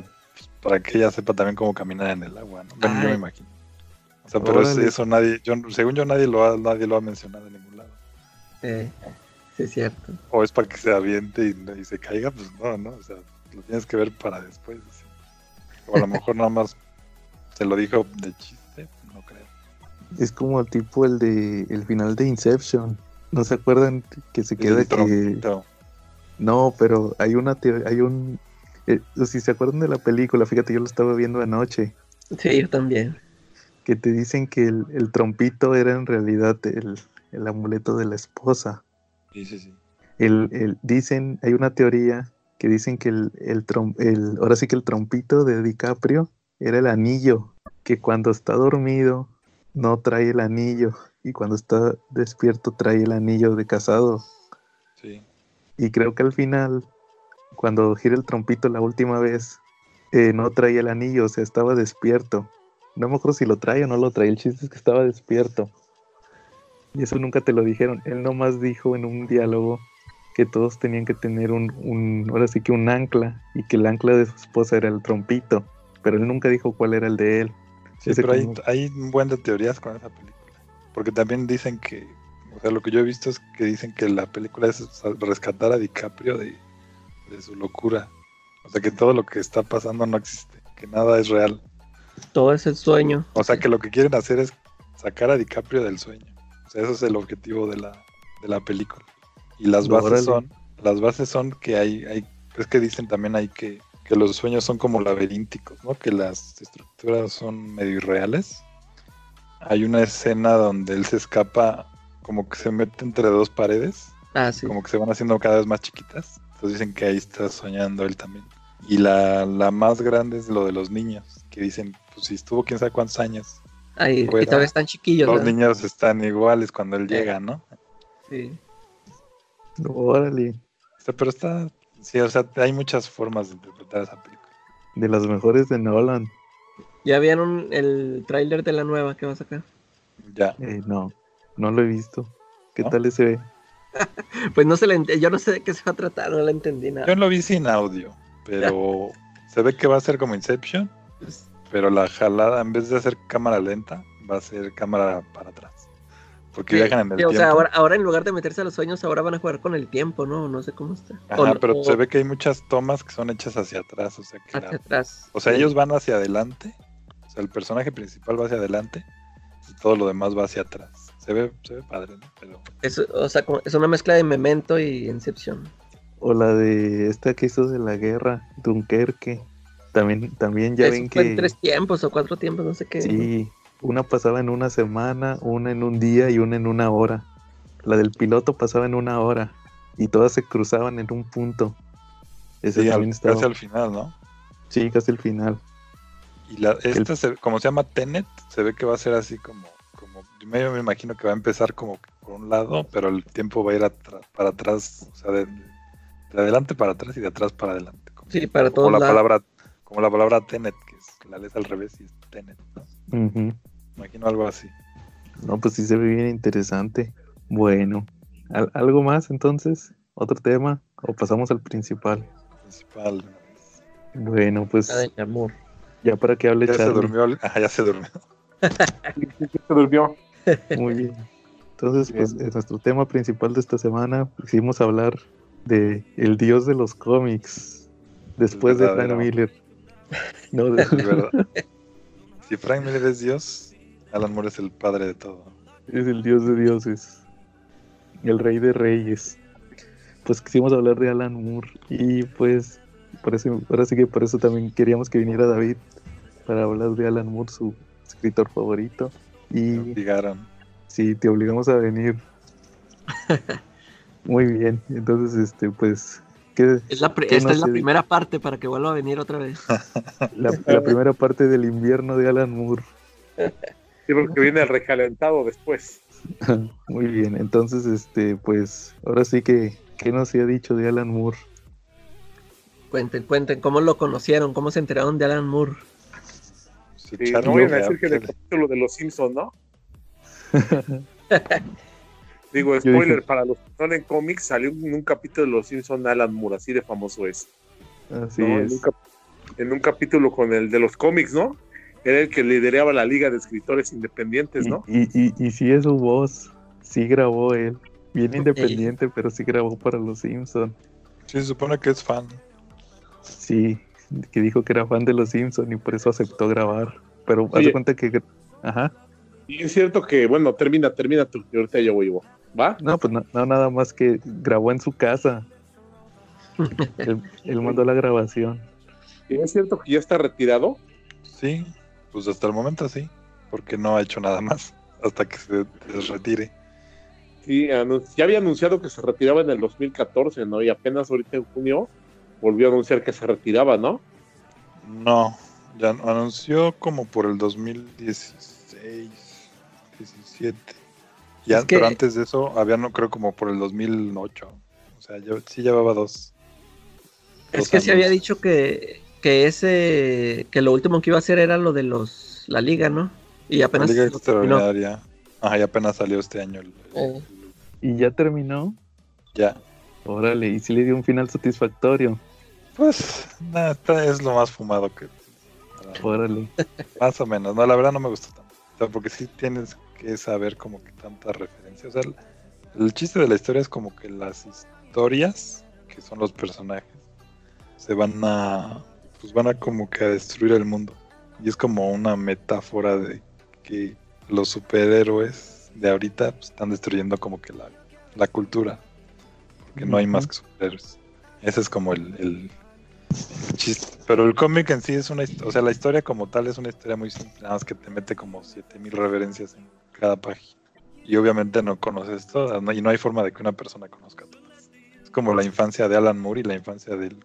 para que ella sepa también cómo caminar en el agua, ¿no? yo me imagino. O sea, pero eso nadie, yo, según yo nadie lo ha, nadie lo ha mencionado en ningún lado. sí, es cierto. O es para que se aviente y, y, se caiga, pues no, no, o sea, lo tienes que ver para después. O a lo mejor nada más se lo dijo de chiste, no creo. Es como tipo el de el final de Inception. ¿No se acuerdan que se queda que No, pero hay una hay un eh, si se acuerdan de la película, fíjate, yo lo estaba viendo anoche. Sí, yo también. Que te dicen que el, trompito era en realidad el, el, amuleto de la esposa. Sí, sí, sí. El, el, dicen, hay una teoría que dicen que el, el, el, ahora sí que el trompito de DiCaprio era el anillo, que cuando está dormido no trae el anillo y cuando está despierto trae el anillo de casado. Sí. Y creo que al final, cuando gira el trompito la última vez, eh, no traía el anillo, o sea, estaba despierto. No me acuerdo si lo trae o no lo trae. El chiste es que estaba despierto. Y eso nunca te lo dijeron. Él nomás dijo en un diálogo que todos tenían que tener un, un, ahora sí que un ancla, y que el ancla de su esposa era el trompito, pero él nunca dijo cuál era el de él. Sí, pero hay, hay, un buen de teorías con esa película, porque también dicen que, o sea, lo que yo he visto es que dicen que la película es rescatar a DiCaprio de, de su locura, o sea, que todo lo que está pasando no existe, que nada es real. Todo es el sueño. O sea, que lo que quieren hacer es sacar a DiCaprio del sueño. O sea, eso es el objetivo de la, de la película. Y las bases son, las bases son que hay, hay, es que dicen también hay que, que los sueños son como laberínticos, ¿no? Que las estructuras son medio irreales. Hay una escena donde él se escapa, como que se mete entre dos paredes. Ah, sí. Como que se van haciendo cada vez más chiquitas. Dicen que ahí está soñando él también. Y la, la más grande es lo de los niños, que dicen, pues si estuvo quién sabe cuántos años. Ahí, y todavía están chiquillos. Los niños están iguales cuando él llega, ¿no? Sí. Órale. pero está. Sí, o sea, hay muchas formas de interpretar esa película. De las mejores de Nolan. ¿Ya vieron el tráiler de la nueva que va a sacar? Ya. Eh, no, no lo he visto. ¿Qué tal ese ve? pues no se le yo no sé de qué se va a tratar, no la entendí nada. Yo lo vi sin audio, pero se ve que va a ser como Inception, pero la jalada en vez de hacer cámara lenta, va a ser cámara para atrás. Porque viajan en el tiempo. O sea, ahora, en lugar de meterse a los sueños, ahora van a jugar con el tiempo, ¿no? No sé cómo está. Ajá, pero se ve que hay muchas tomas que son hechas hacia atrás, o sea que hacia atrás. O sea, ellos van hacia adelante, o sea, el personaje principal va hacia adelante y todo lo demás va hacia atrás. Se ve, se ve padre, ¿no? Pero... Es, o sea, es una mezcla de Memento y Inception. O la de esta que hizo de la guerra, Dunkerque. También, también ya ven que. En tres tiempos o cuatro tiempos, no sé qué. Sí, una pasaba en una semana, una en un día y una en una hora. La del piloto pasaba en una hora y todas se cruzaban en un punto. Ese también estaba... Casi al final, ¿no? Sí, casi al final. Y la, esta, como se llama Tenet, se ve que va a ser así como, como yo me, imagino que va a empezar como por un lado, pero el tiempo va a ir para atrás, o sea, de, adelante para atrás y de atrás para adelante. sí, para todos como la palabra Como la palabra Tenet, que es la lees al revés y es Tenet, ¿no? Imagino algo así. No, pues sí se ve bien interesante. Bueno, ¿algo más entonces? ¿Otro tema? ¿O pasamos al principal? Principal. Bueno, pues. Ya, amor. ya para que hable Ya se durmió. Ya se durmió. Se durmió. Muy bien. Entonces, pues nuestro tema principal de esta semana, quisimos hablar de el dios de los cómics, después de Frank Miller. No, de verdad. Si Frank Miller es Dios, Alan Moore es el padre de todo. Es el Dios de dioses. El rey de reyes. Pues quisimos hablar de Alan Moore. Y pues, por eso, ahora sí que por eso también queríamos que viniera David para hablar de Alan Moore, su escritor favorito. Y Me obligaron. Sí, te obligamos a venir. Muy bien. Entonces, este, pues es la esta es la primera parte para que vuelva a venir otra vez. La, primera parte del invierno de Alan Moore. Sí, porque viene el recalentado después. Muy bien, entonces, este, pues, ahora sí que, ¿qué nos ha dicho de Alan Moore? Cuenten, cuenten, ¿cómo lo conocieron? ¿Cómo se enteraron de Alan Moore? Sí, no voy a decir que en el capítulo de Los Simpsons, ¿no? Digo, spoiler, para los que están en cómics, salió en un capítulo de Los Simpsons Alan Moore, así de famoso es. Así es. En un, capítulo con el de los cómics, ¿no? Era el que lideraba la Liga de Escritores Independientes, ¿no? Y, y, y, sí es su voz, sí grabó él. Bien independiente, pero sí grabó para Los Simpsons. Sí, se supone que es fan. Sí, que dijo que era fan de Los Simpsons y por eso aceptó grabar. Pero haz cuenta que... Ajá. Y es cierto que, bueno, termina, termina tu, ahorita yo voy, ¿va? No, pues no, nada más que grabó en su casa. él, mandó la grabación. ¿Y es cierto que ya está retirado? Sí, pues hasta el momento sí, porque no ha hecho nada más hasta que se, retire. Sí, ya había anunciado que se retiraba en el 2014, ¿no? Y apenas ahorita en junio volvió a anunciar que se retiraba, ¿no? No, ya anunció como por el 2016, 17. Ya, pero antes de eso, había, no creo, como por el 2008. O sea, yo sí llevaba dos. Es que se había dicho que, que ese, que lo último que iba a hacer era lo de los la liga, ¿no? Y apenas. La liga extraordinaria. Ajá, y apenas salió este año. Eh. ¿Y ya terminó? Ya. Órale, y si le dio un final satisfactorio. Pues, nada, es lo más fumado que. Órale. Más o menos. No, la verdad no me gustó tanto. O sea, porque sí tienes que saber como que tantas referencias. O sea, el chiste de la historia es como que las historias, que son los personajes, se van a. Pues van a como que a destruir el mundo. Y es como una metáfora de que los superhéroes de ahorita pues, están destruyendo como que la, la cultura. Porque no hay más que superhéroes. Ese es como el, el, chiste. Pero el cómic en sí es una o sea, la historia como tal es una historia muy simple, nada más que te mete como 7000 referencias en cada página. Y obviamente no conoces todas, y no hay forma de que una persona conozca todas. Es como la infancia de Alan Moore y la infancia de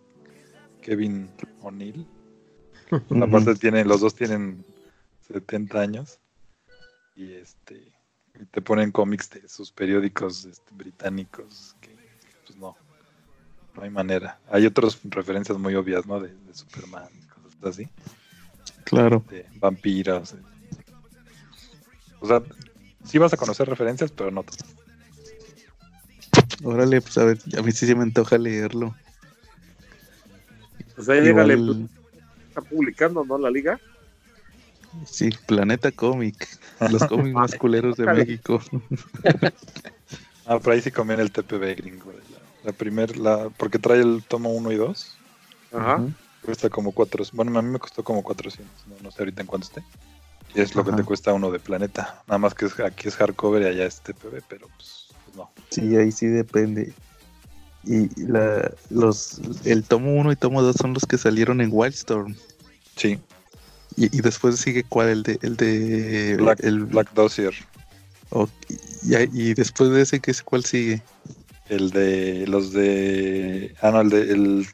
Kevin O'Neill. Aparte tienen, los dos tienen 70 años y este te ponen cómics de sus periódicos este, británicos que, no hay manera. Hay otras referencias muy obvias, ¿no? De, Superman y cosas así. Claro. De vampiros. O sea, sí vas a conocer referencias, pero no todas. Órale, pues a ver, a mí sí se me antoja leerlo. Pues ahí Igual... está publicando, ¿no? La liga. Sí, Planeta Cómic, los cómics más culeros de México. ah, por ahí sí conviene el TPB gringo. La, primera, la, porque trae el tomo 1 y 2. Ajá. Cuesta como 4, bueno, a mí me costó como 400, no, sé ahorita en cuánto esté. Y es lo que te cuesta uno de Planeta. Nada más que aquí es hardcover y allá es TPB, pero pues, pues, no. Sí, ahí sí depende. Y la, los, el tomo 1 y tomo 2 son los que salieron en Wildstorm. Sí. Y, después sigue cuál, el de... El de Black, el, Black Dossier. y, después de ese, ¿qué, ¿cuál sigue? El de los de... Ah, no, el de el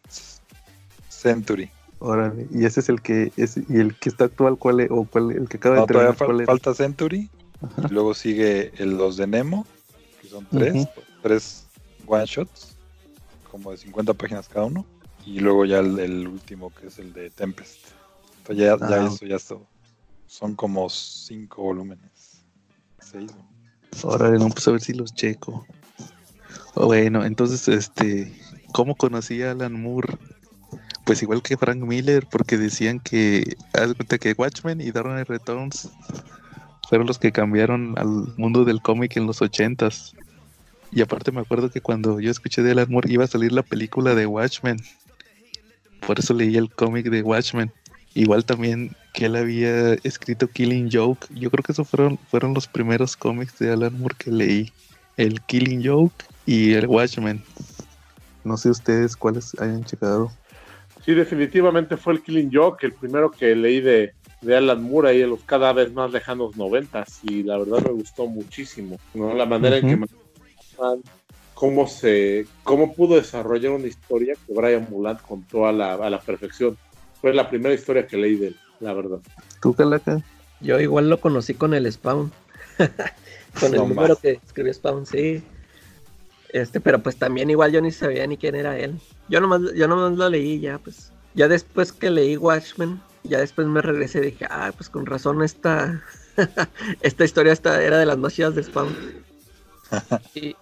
Century. Órale, y ese es el que es y el que está actual, ¿cuál es? O cuál, el que acaba de terminar, ¿cuál Falta Century. Y luego sigue el, los de Nemo, que son tres, tres one shots, como de 50 páginas cada uno. Y luego ya el último, que es el de Tempest ya, ya ah. eso, ya todo. Son como cinco volúmenes. Seis. Ahora no, pues a ver si los checo. Bueno, entonces, este, ¿cómo conocí a Alan Moore? Pues igual que Frank Miller, porque decían que, que Watchmen y Dark Knight Returns fueron los que cambiaron al mundo del cómic en los ochentas. Y aparte me acuerdo que cuando yo escuché de Alan Moore iba a salir la película de Watchmen. Por eso leí el cómic de Watchmen. Igual también que él había escrito Killing Joke. Yo creo que esos fueron, fueron los primeros cómics de Alan Moore que leí. El Killing Joke y el Watchmen. No sé ustedes cuáles hayan checado. Sí, definitivamente fue el Killing Joke, el primero que leí de, de Alan Moore ahí en los cada vez más lejanos noventas y la verdad me gustó muchísimo, ¿no? La manera en que cómo se cómo pudo desarrollar una historia que Brian Mulant contó a la, a la perfección. Fue la primera historia que leí de él, la verdad. ¿Tú, Calaca? Yo igual lo conocí con el Spawn. con el número que escribió Spawn, sí. Este, pero pues también igual yo ni sabía ni quién era él. Yo nomás, yo nomás lo leí ya, pues. Ya después que leí Watchmen, ya después me regresé y dije, ah, pues con razón esta, esta historia esta era de las más de Spawn. y,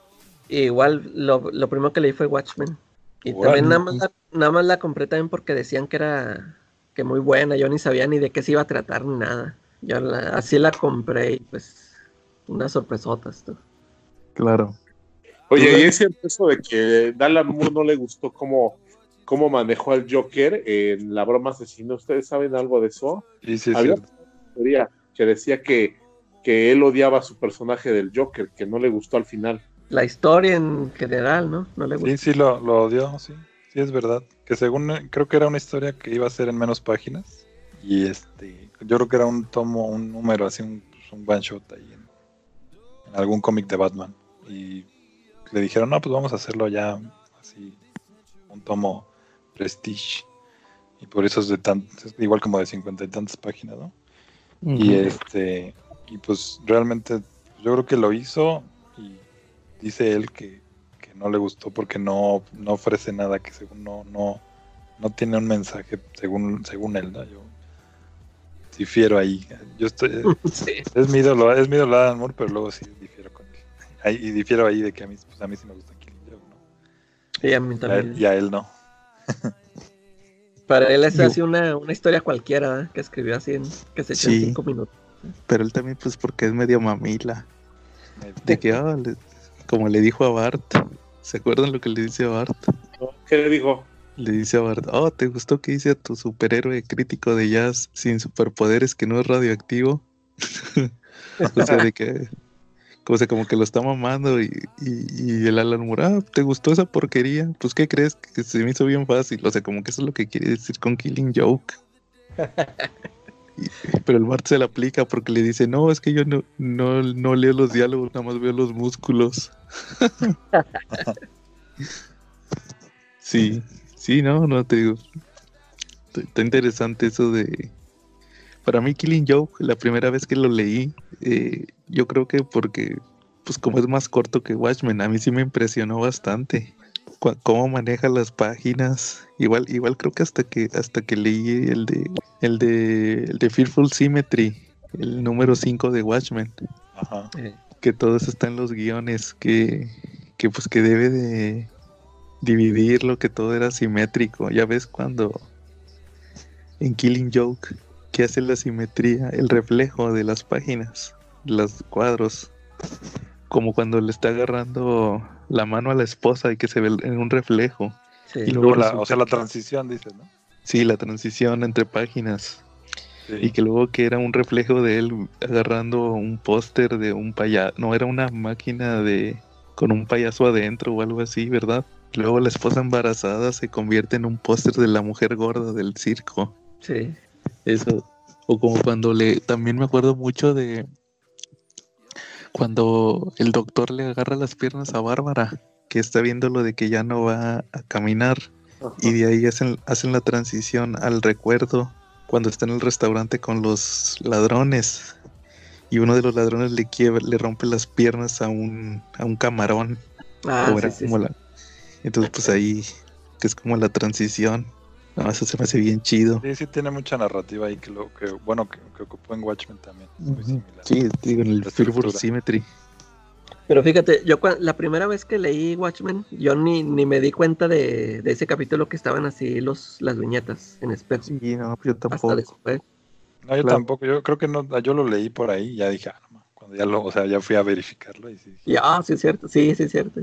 igual lo, lo primero que leí fue Watchmen. Y también nada más, la, nada más la compré también porque decían que era que muy buena. Yo ni sabía ni de qué se iba a tratar ni nada. Yo así la compré y pues unas sorpresotas. Claro. Oye, y es cierto eso de que Dallas Moore no le gustó cómo, cómo manejó al Joker en la broma asesina. ¿Ustedes saben algo de eso? Sí, sí, Había una teoría que decía que, que él odiaba a su personaje del Joker, que no le gustó al final la historia en general, ¿no? No le Sí, sí, lo, lo odió, sí. Sí, es verdad. Que según, creo que era una historia que iba a ser en menos páginas. Y este, yo creo que era un tomo, un número, así, un, pues, un one shot ahí en, algún cómic de Batman. Y le dijeron, no, pues vamos a hacerlo ya, así, un tomo Prestige. Y por eso es de tan, igual como de cincuenta y tantas páginas, ¿no? Y este, y pues realmente, yo creo que lo hizo dice él que, no le gustó porque no, no ofrece nada, que según no, no, no tiene un mensaje, según, según él, ¿no? Yo, difiero ahí. Yo estoy, es mi ídolo, es mi ídolo Alan Moore, pero luego sí. Ahí, y difiero ahí de que a mí, pues a mí sí me gusta Killing Joke, ¿no? Sí, a mí también. Y a él, no. Para él es así una, una historia cualquiera ¿eh? que escribió así en, que se echó en cinco minutos. Pero él también, pues, porque es medio mamila. De que, ah, como le dijo a Bart, ¿se acuerdan lo que le dice a Bart? ¿Qué le dijo? Le dice a Bart, oh, ¿te gustó que hice a tu superhéroe crítico de jazz sin superpoderes que no es radioactivo? o sea, de que, o sea, como que lo está mamando y, y, el Alan Moore, ah, ¿te gustó esa porquería? Pues, ¿qué crees? Que se me hizo bien fácil. O sea, como que eso es lo que quiere decir con Killing Joke. pero el Bart se la aplica porque le dice, no, es que yo no, no, no leo los diálogos, nada más veo los músculos. sí. Sí, no, no te digo. Está interesante eso de. Para mí, Killing Joke, la primera vez que lo leí, eh, yo creo que porque, pues como es más corto que Watchmen, a mí sí me impresionó bastante. Cómo maneja las páginas. Igual, igual creo que hasta que hasta que leí el de el de el de Fearful Symmetry, el número 5 de Watchmen. Ajá. Eh, que todo eso está en los guiones, que, que pues que debe de dividirlo, que todo era simétrico. Ya ves cuando en Killing Joke, que hace la simetría, el reflejo de las páginas, los cuadros, como cuando le está agarrando la mano a la esposa y que se ve en un reflejo. Y luego la, o sea, la transición, dices, ¿no? Sí, la transición entre páginas. Y que luego que era un reflejo de él agarrando un póster de un payaso, no, era una máquina de con un payaso adentro o algo así, ¿verdad? Luego la esposa embarazada se convierte en un póster de la mujer gorda del circo. Sí. Eso. O como cuando le. También me acuerdo mucho de. Cuando el doctor le agarra las piernas a Bárbara, que está viendo lo de que ya no va a caminar. Y de ahí hacen, hacen la transición al recuerdo cuando está en el restaurante con los ladrones. Y uno de los ladrones le quiebra, le rompe las piernas a un, a un camarón. Ah, sí, sí, entonces, pues ahí, que es como la transición. No, eso se me hace bien chido. Sí, sí, tiene mucha narrativa ahí que, lo, que bueno, que, ocupó en Watchmen también. Sí, digo, en el Fearful Symmetry. Pero fíjate, yo la primera vez que leí Watchmen, yo ni, ni me di cuenta de, de, ese capítulo que estaban así los, las viñetas en espejo. Sí, no, yo tampoco. No, yo tampoco, yo creo que no, yo lo leí por ahí y ya dije, ah, no, cuando ya lo, o sea, ya fui a verificarlo y sí. Ya, sí es cierto, sí, sí es cierto.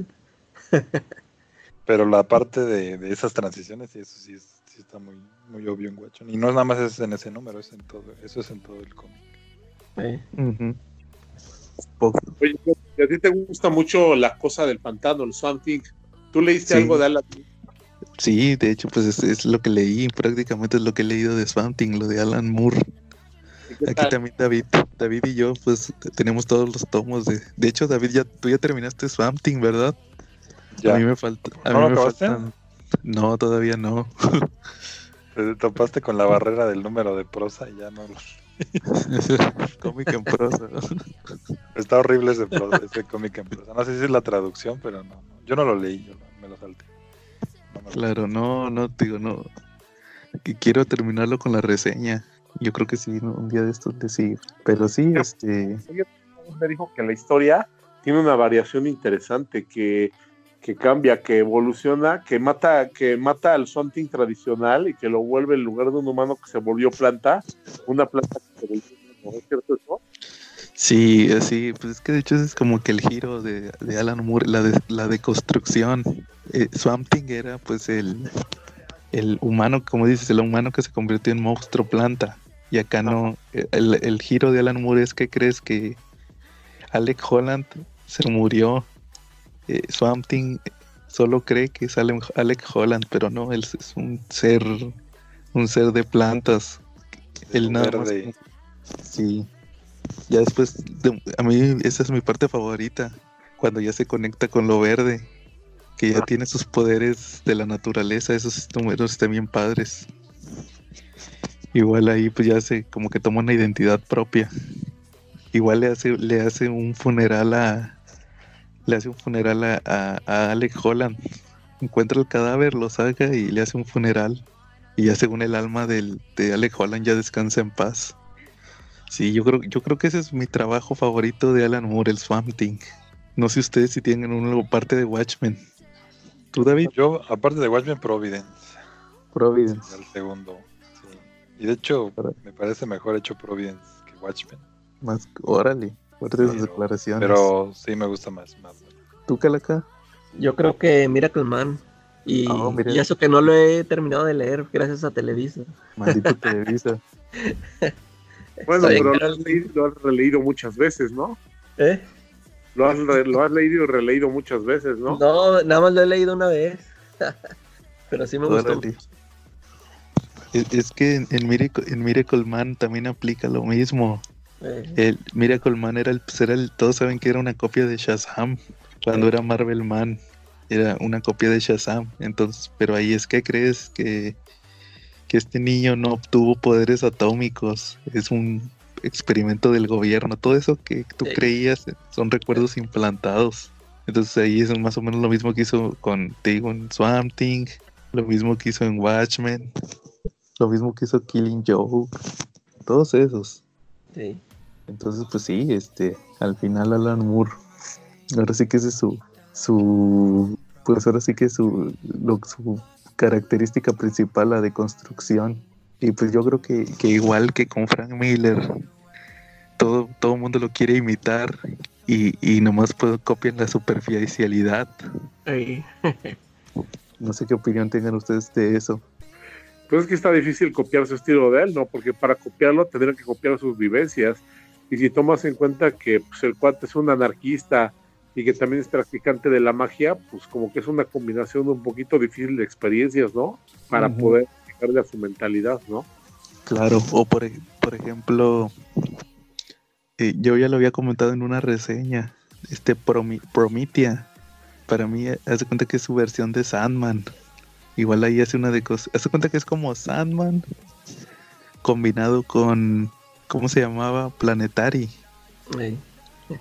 Pero la parte de, esas transiciones, eso sí, sí, está muy, muy obvio en Watchmen. Y no es nada más es en ese número, es en todo, eso es en todo el cómic. Oye, a ti te gusta mucho la cosa del pantano, el Something. ¿Tú leíste algo de Alan? Sí, de hecho, pues es, lo que leí, prácticamente es lo que he leído de Swamp lo de Alan Moore. Aquí también David, David y yo, pues tenemos todos los tomos de. De hecho, David, ya tú ya terminaste Swamp ¿verdad? A mí me falta. A ¿No mí me faltan. No, todavía no. Te topaste con la barrera del número de prosa y ya no lo. cómic en prosa. Está horrible ese, ese cómic en prosa. No sé si es la traducción, pero no. Yo no lo leí, yo me lo salté. claro, no, no, digo, no. quiero terminarlo con la reseña. Yo creo que sí, un día de estos sí. Pero sí, este. Me dijo que la historia tiene una variación interesante, que que cambia, que evoluciona, que mata, que mata al something tradicional y que lo vuelve en lugar de un humano que se volvió planta, una planta que se volvió ¿es cierto eso? Sí, sí, pues es que de hecho es como que el giro de, Alan Moore, la, de, la deconstrucción. Eh, era pues el, el humano, como dices, el humano que se convirtió en monstruo planta. Y acá no, el, el giro de Alan Moore es que crees que Alec Holland se murió eh, Swamp Thing solo cree que es Alec Holland, pero no, él es un ser, un ser de plantas. El nada más, sí. Ya después, a mí esa es mi parte favorita, cuando ya se conecta con lo verde, que ya ah. tiene sus poderes de la naturaleza, esos números están bien padres. Igual ahí pues ya se como que toma una identidad propia. Igual le hace, le hace un funeral a, le hace un funeral a, a, Alec Holland. Encuentra el cadáver, lo saca y le hace un funeral. Y ya según el alma del, de Alec Holland ya descansa en paz. Sí, yo creo, yo creo que ese es mi trabajo favorito de Alan Moore, el Swamp Thing. No sé ustedes si tienen una parte de Watchmen. ¿Tú, David? Yo, aparte de Watchmen, Providence. Providence. El segundo. Y de hecho, me parece mejor hecho Providence que Watchmen. Más, órale, fuertes declaraciones. Pero sí me gusta más. más. ¿Tú, Calaca? Yo creo que Miracle Man. Y, oh, y, eso que no lo he terminado de leer gracias a Televisa. Maldito Televisa. bueno, pero lo has, releído muchas veces, ¿no? ¿Eh? Lo has, lo has leído y releído muchas veces, ¿no? No, nada más lo he leído una vez. pero sí me gustó. Es, que en Miracle, en Miracle Man también aplica lo mismo. Eh. El Miracle Man era el, pues era el, todos saben que era una copia de Shazam cuando era Marvel Man era una copia de Shazam. Entonces, pero ahí es que crees que, que este niño no obtuvo poderes atómicos. Es un experimento del gobierno. Todo eso que tú creías son recuerdos implantados. Entonces ahí es más o menos lo mismo que hizo con, te digo, en Swamp Thing, lo mismo que hizo en Watchmen, lo mismo que hizo Killing Joke, todos esos. Sí. Entonces, pues sí, este, al final Alan Moore, ahora sí que ese es su, su pues ahora sí que su, su característica principal, la de construcción. Y pues yo creo que, igual que con Frank Miller, todo todo mundo lo quiere imitar y, y nomás pues, copian la superficialidad. no sé qué opinión tengan ustedes de eso. Pues es que está difícil copiar su estilo de él, ¿no? Porque para copiarlo tendrían que copiar sus vivencias. Y si tomas en cuenta que pues, el cuate es un anarquista, y que también es practicante de la magia, pues como que es una combinación un poquito difícil de experiencias, ¿no? Para poder llegarle a su mentalidad, ¿no? Claro, o por, por ejemplo, eh, yo ya lo había comentado en una reseña, este Promitia, para mí hace cuenta que es su versión de Sandman. Igual ahí hace una de cosas, hace cuenta que es como Sandman combinado con, ¿cómo se llamaba? Planetary. Sí.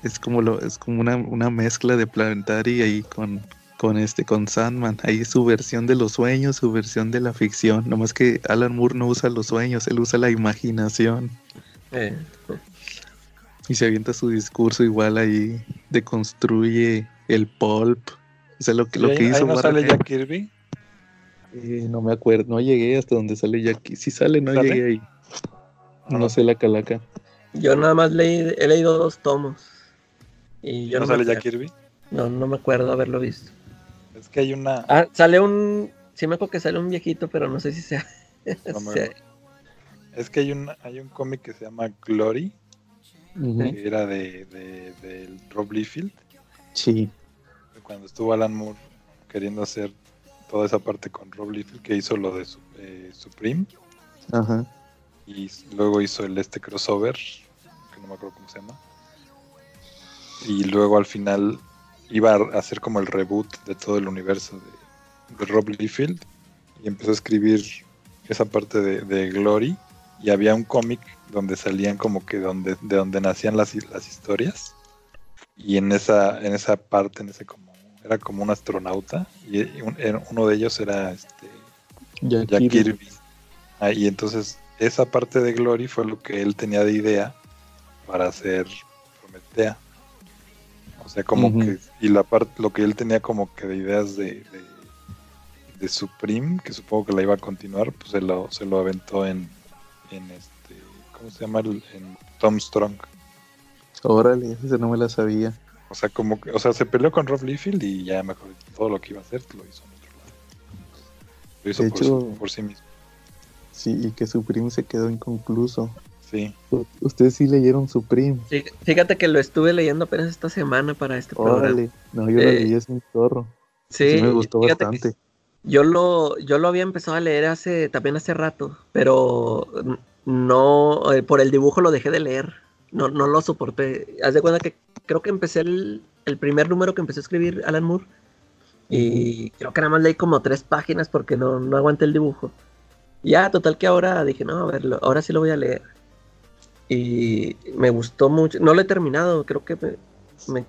Es como lo, es como una, una mezcla de Planetary ahí con, con este, con Sandman. Ahí su versión de los sueños, su versión de la ficción. Nomás que Alan Moore no usa los sueños, él usa la imaginación. Eh. Y se avienta su discurso igual ahí, deconstruye el pulp. O sea, lo que, lo que hizo. no sale Jack Kirby? Eh, no me acuerdo, no llegué hasta donde sale Jack. Si sale, no llegué ahí. No, sé la calaca. Yo nada más leí, he leído dos tomos. Y yo ¿No, sale Jack Kirby? No, no me acuerdo haberlo visto. Es que hay una. Ah, sale un. Sí, me acuerdo que sale un viejito, pero no sé si sea. Es que hay un, hay un cómic que se llama Glory, que era de, de, Rob Liefeld. Sí. Cuando estuvo Alan Moore queriendo hacer toda esa parte con Rob Liefeld, que hizo lo de eh, Supreme. Ajá. Y luego hizo el este crossover, que no me acuerdo cómo se llama. Y luego al final iba a hacer como el reboot de todo el universo de, Rob Liefeld y empezó a escribir esa parte de, Glory. Y había un cómic donde salían como que donde, de donde nacían las, las historias. Y en esa en esa parte en ese como era como un astronauta. Y uno de ellos era este Jack, Kirby, ah, y entonces esa parte de Glory fue lo que él tenía de idea para hacer Prometea o sea, como que, y la parte, lo que él tenía como que de ideas de, de, Supreme, que supongo que la iba a continuar, pues se lo, se lo aventó en, en este, ¿cómo se llama? En Tom Strong. Órale, ese no me la sabía. O sea, como que, o sea, se peleó con Rob Liefeld y ya mejor todo lo que iba a hacer lo hizo en otro lado. Lo hizo por sí mismo. Sí, y que Supreme se quedó inconcluso. Sí. Ustedes sí leyeron Supreme. Sí, fíjate que lo estuve leyendo apenas esta semana para este programa. No, yo lo eh, leí, es un zorro. Sí, me gustó bastante. Yo lo, yo lo había empezado a leer hace, también hace rato, pero no, eh, por el dibujo lo dejé de leer. No, no lo soporté. Haz de cuenta que creo que empecé el, el primer número que empecé a escribir Alan Moore. Y creo que nada más leí como tres páginas porque no, no aguanté el dibujo. Ya, total que ahora dije, no, a ver, ahora sí lo voy a leer. Y me gustó mucho. No lo he terminado, creo que me,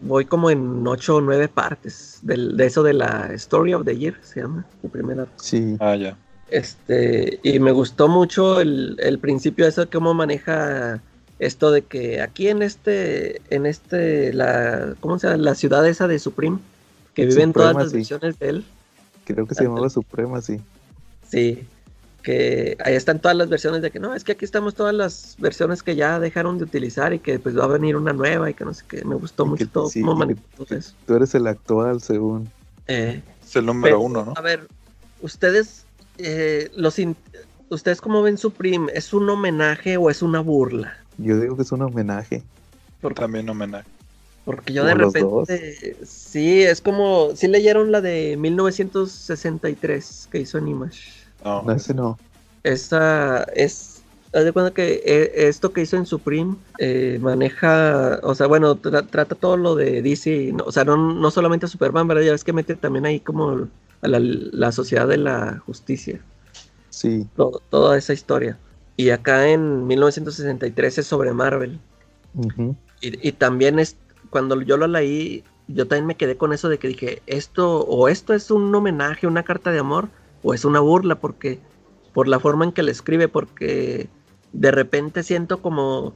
voy como en ocho o nueve partes de eso de la Story of the Year, se llama, el primera. Sí. Ah, ya. Este, y me gustó mucho el, el principio de eso, cómo maneja esto de que aquí en este, en este, la, ¿cómo se llama? La ciudad esa de Supreme, que viven todas las versiones de él. Creo que se llamaba Suprema, sí. Sí, que ahí están todas las versiones de que no, es que aquí estamos todas las versiones que ya dejaron de utilizar y que pues va a venir una nueva y que no sé qué, me gustó mucho todo Tú eres el actual, según. Eh, es el número uno, ¿no? A ver, ustedes, eh, los ustedes cómo ven Supreme, ¿es un homenaje o es una burla? Yo digo que es un homenaje. También homenaje. Porque yo de repente, sí, es como, sí leyeron la de 1963 que hizo Animash. No, ese no. Esa es, haz de cuenta que eh, esto que hizo en Supreme eh, maneja, o sea, bueno, trata todo lo de DC, o sea, no, no solamente a Superman, ¿verdad? Ya ves que mete también ahí como a la, sociedad de la justicia. Sí. toda esa historia. Y acá en 1963 es sobre Marvel. y, y, también es, cuando yo lo leí, yo también me quedé con eso de que dije, esto, o esto es un homenaje, una carta de amor, o es una burla porque por la forma en que le escribe porque de repente siento como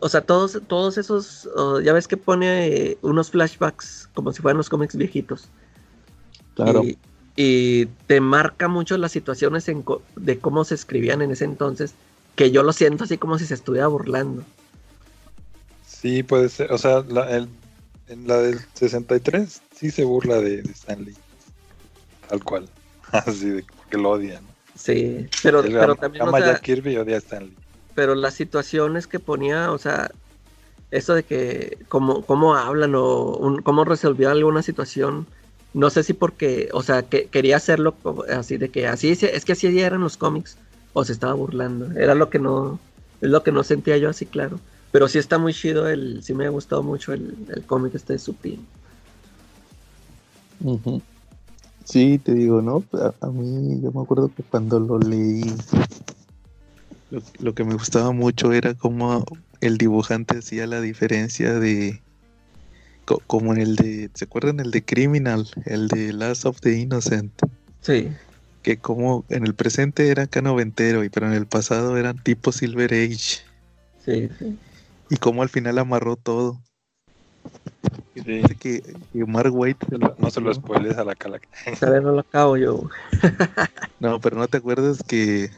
o sea todos todos esos ya ves que pone unos flashbacks como si fueran los cómics viejitos. Claro. Y, te marca mucho las situaciones de cómo se escribían en ese entonces que yo lo siento así como si se estuviera burlando. Sí puede ser o sea en la del 63 sí se burla de, de Stanley tal cual Así de que lo odian. Sí, pero, pero también. Kirby odia a Stanley. Pero las situaciones que ponía, o sea, eso de que cómo, cómo hablan o cómo resolvió alguna situación, no sé si porque, o sea, que quería hacerlo así de que así es que así eran los cómics o se estaba burlando. Era lo que no, es lo que no sentía yo así claro. Pero sí está muy chido el, sí me ha gustado mucho el, el cómic este de Supreme. Sí, te digo, ¿no? A, mí, yo me acuerdo que cuando lo leí, lo, que me gustaba mucho era cómo el dibujante hacía la diferencia de, como en el de, ¿se acuerdan el de Criminal? El de Last of the Innocent. Sí. Que como en el presente era acá noventero, y pero en el pasado eran tipo Silver Age. Sí, sí. Y cómo al final amarró todo. Que, Mark White no se lo spoiles a la calaca. no lo acabo yo. no, pero no te acuerdas que.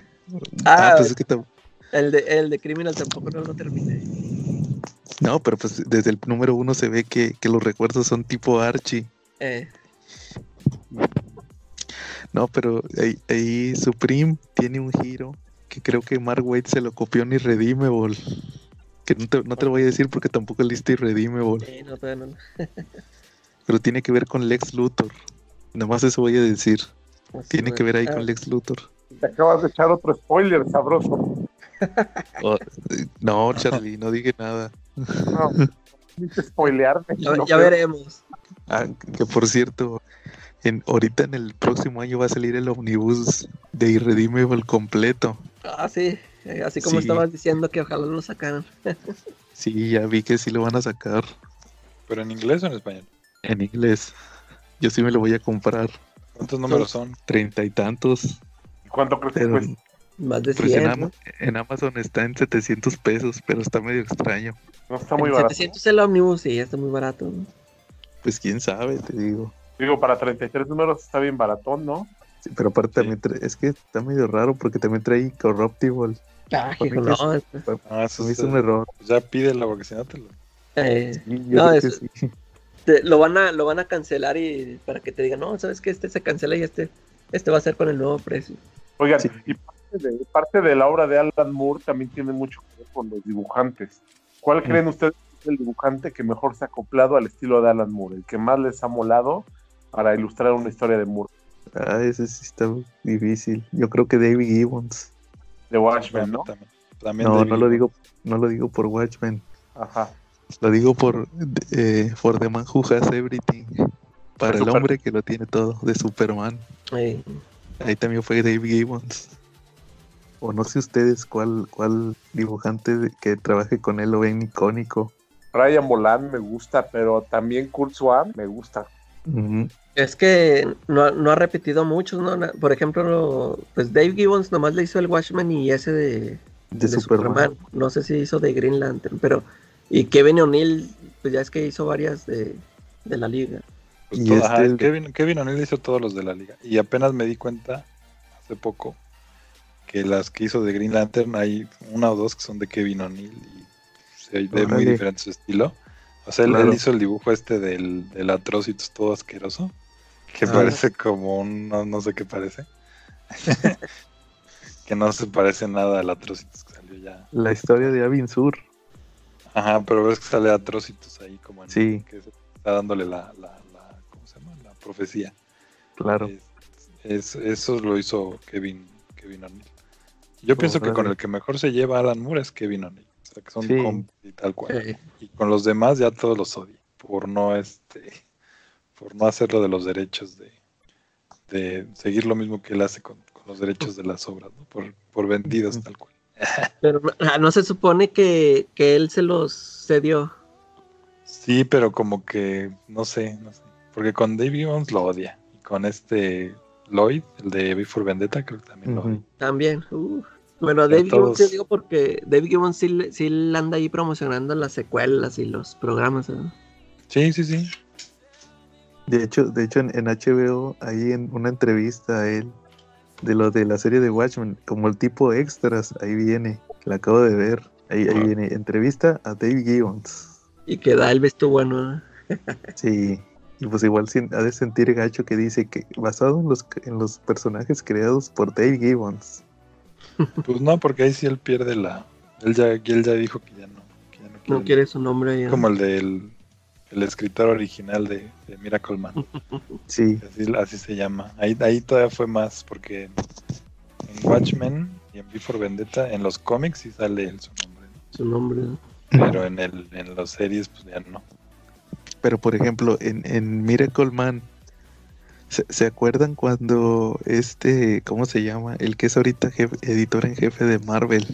Ah, ah pues es que el, de, el de Criminal tampoco no lo terminé. No, pero pues desde el número uno se ve que, los recuerdos son tipo Archie. Eh. No, pero ahí, ahí Supreme tiene un giro que creo que Mark White se lo copió en Irredeemable no te, no te lo voy a decir porque tampoco leíste Irredeemable. Sí, no, no. Pero tiene que ver con Lex Luthor. Nada más eso voy a decir. tiene que ver ahí con Lex Luthor. Te acabas de echar otro spoiler, sabroso. Oh, no, Charlie, no dije nada. No, spoilearme. Ya, veremos. Ah, que por cierto, en, ahorita en el próximo año va a salir el omnibus de Irredeemable completo. Ah, sí. Eh, así como estabas diciendo que ojalá lo sacaran. sí, ya vi que sí lo van a sacar. ¿Pero en inglés o en español? En inglés. Yo sí me lo voy a comprar. ¿Cuántos números son? Treinta y tantos. ¿Cuánto crees que cuesta? Más de 100. Pues en, Amazon está en 700 pesos, pero está medio extraño. No está muy barato. 700 el Omnibus, sí, está muy barato. Pues quién sabe, te digo. Digo, para 33 números está bien baratón, ¿no? Sí, pero aparte también es que está medio raro porque también trae Corruptible. Ah, no, es, ah, eso es un error. Ya pídelo porque si no te lo. Eh, no, es, lo van a lo van a cancelar y para que te digan, no, sabes que este se cancela y este este va a ser con el nuevo precio. Oigan, y parte de, la obra de Alan Moore también tiene mucho que ver con los dibujantes. ¿Cuál creen ustedes es el dibujante que mejor se ha acoplado al estilo de Alan Moore, el que más les ha molado para ilustrar una historia de Moore? Ah, ese sí está difícil. Yo creo que David Gibbons de Watchmen, ¿no? no, no lo digo, no lo digo por Watchmen. Ajá. Lo digo por eh, For the Man Who Has Everything. Para el hombre que lo tiene todo, de Superman. Ahí también fue David Gibbons. O no sé ustedes cuál, cuál dibujante que trabaje con él lo ven icónico. Ryan Bolan me gusta, pero también Kurt Swan me gusta. Es que no, ha repetido muchos, ¿no? Por ejemplo, pues Dave Gibbons nomás le hizo el Watchman y ese de, de, Superman. No sé si hizo de Green Lantern, pero. Y Kevin O'Neill, pues ya es que hizo varias de, la liga. Pues y este Kevin, Kevin O'Neill hizo todos los de la liga. Y apenas me di cuenta hace poco que las que hizo de Green Lantern hay una o dos que son de Kevin O'Neill y se ve muy diferente su estilo. O sea, él, hizo el dibujo este del, del Atrocitus todo asqueroso, que ah. parece como un, no, sé qué parece. que no se parece nada al Atrocitus que salió ya. La historia de Avin Sur. Aja, pero ves que sale Atrocitus ahí como en sí. que está dándole la, la, ¿cómo se llama? La profecía. Claro. Es, eso lo hizo Kevin, Kevin O'Neill. Yo pienso que con el que mejor se lleva Alan Moore es Kevin O'Neill. O sea, que son y tal cual. Y con los demás ya todos los odio. Por no este por no hacerlo de los derechos de, de seguir lo mismo que él hace con, los derechos de las obras, ¿no? por, por vendidos tal cual. Pero ah, no se supone que, que él se los cedió. Sí, pero como que no sé, no sé. Porque con David Jones lo odia. Y con este Lloyd, el de Before Vendetta, creo que también lo odia. También. Bueno, David Gibbons te digo porque David Gibbons sí, sí anda ahí promocionando las secuelas y los programas. Sí, sí, sí. De hecho, de hecho en, HBO hay en una entrevista a él de lo de la serie de Watchmen, como el tipo extras, ahí viene, la acabo de ver, ahí, ahí viene, entrevista a David Gibbons. Y que da el vestuario bueno. sí, y pues igual ha de sentir gacho que dice que basado en los, en los personajes creados por Dave Gibbons. Pues no, porque ahí sí él pierde la. Él ya, él ya dijo que ya no. no, quiere, su nombre Como el del el escritor original de, Miracle Man. Sí. Así, se llama. Ahí, ahí todavía fue más, porque en, Watchmen y en Before Vendetta, en los cómics sí sale su nombre. Su nombre. Pero en, el, en las series, pues ya no. Pero por ejemplo, en, en Miracle Man, ¿Se, acuerdan cuando este, ¿cómo se llama? El que es ahorita editor en jefe de Marvel.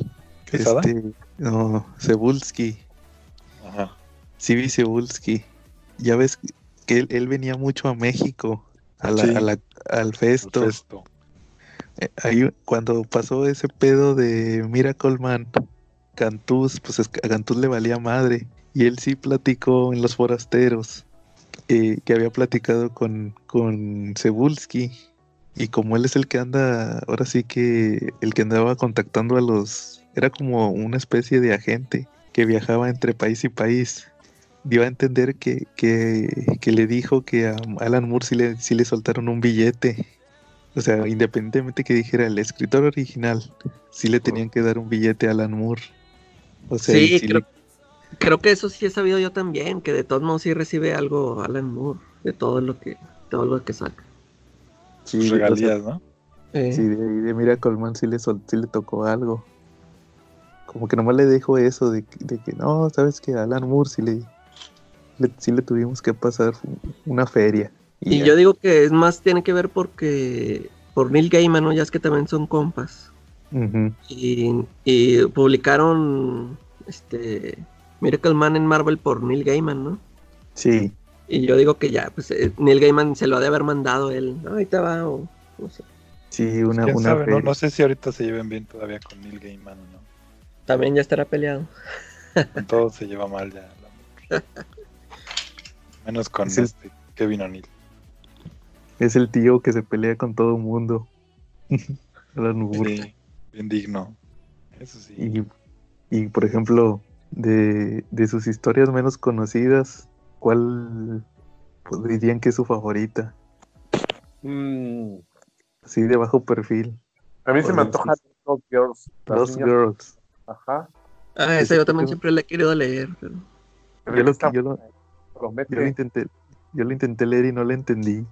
Este, no, Cebulski. Ajá. Civi Cebulski. Ya ves que él, venía mucho a México, a la, al festo. Eh, ahí, cuando pasó ese pedo de Miracle Man, Cantús, pues a Cantús le valía madre. Y él sí platicó en Los Forasteros eh, que había platicado con, con Cebulski. Y como él es el que anda, ahora sí que el que andaba contactando a los, era como una especie de agente que viajaba entre país y país. Dio a entender que, que, le dijo que a Alan Moore sí le, le soltaron un billete. O sea, independientemente que dijera el escritor original, sí le tenían que dar un billete a Alan Moore. O sea, sí, creo, Creo que eso sí he sabido yo también, que de todos modos sí recibe algo Alan Moore, de todo lo que, todo lo que saca. Sí, regalías, ¿no? Sí, de, de Mira Colman sí le, sí le tocó algo. Como que nomás le dejo eso de, que no, sabes que a Alan Moore sí le, sí le tuvimos que pasar una feria. Y, yo digo que es más, tiene que ver porque por Neil Gaiman, ¿no? Ya es que también son compas. y, y publicaron este Miracle Man en Marvel por Neil Gaiman, ¿no? Sí. Y yo digo que ya, pues eh, Neil Gaiman se lo ha de haber mandado él. ¿no? Ahí te va, o no sé. Sí, una. Pues, una no, no, sé si ahorita se lleven bien todavía con Neil Gaiman o no. También ya estará peleado. Con todo se lleva mal ya. Menos con este Kevin O'Neill. Es el tío que se pelea con todo el mundo. sí, bien digno. Eso sí. Y, y por ejemplo, de, sus historias menos conocidas, ¿cuál dirían que es su favorita? Mm. Así de bajo perfil. A mí se me antoja Lost Girls. Lost Girls. Ajá. Ah, ese yo también siempre le he querido leer. Pero... Yo, lo, yo, lo, yo, lo, intenté, yo lo intenté leer y no lo entendí.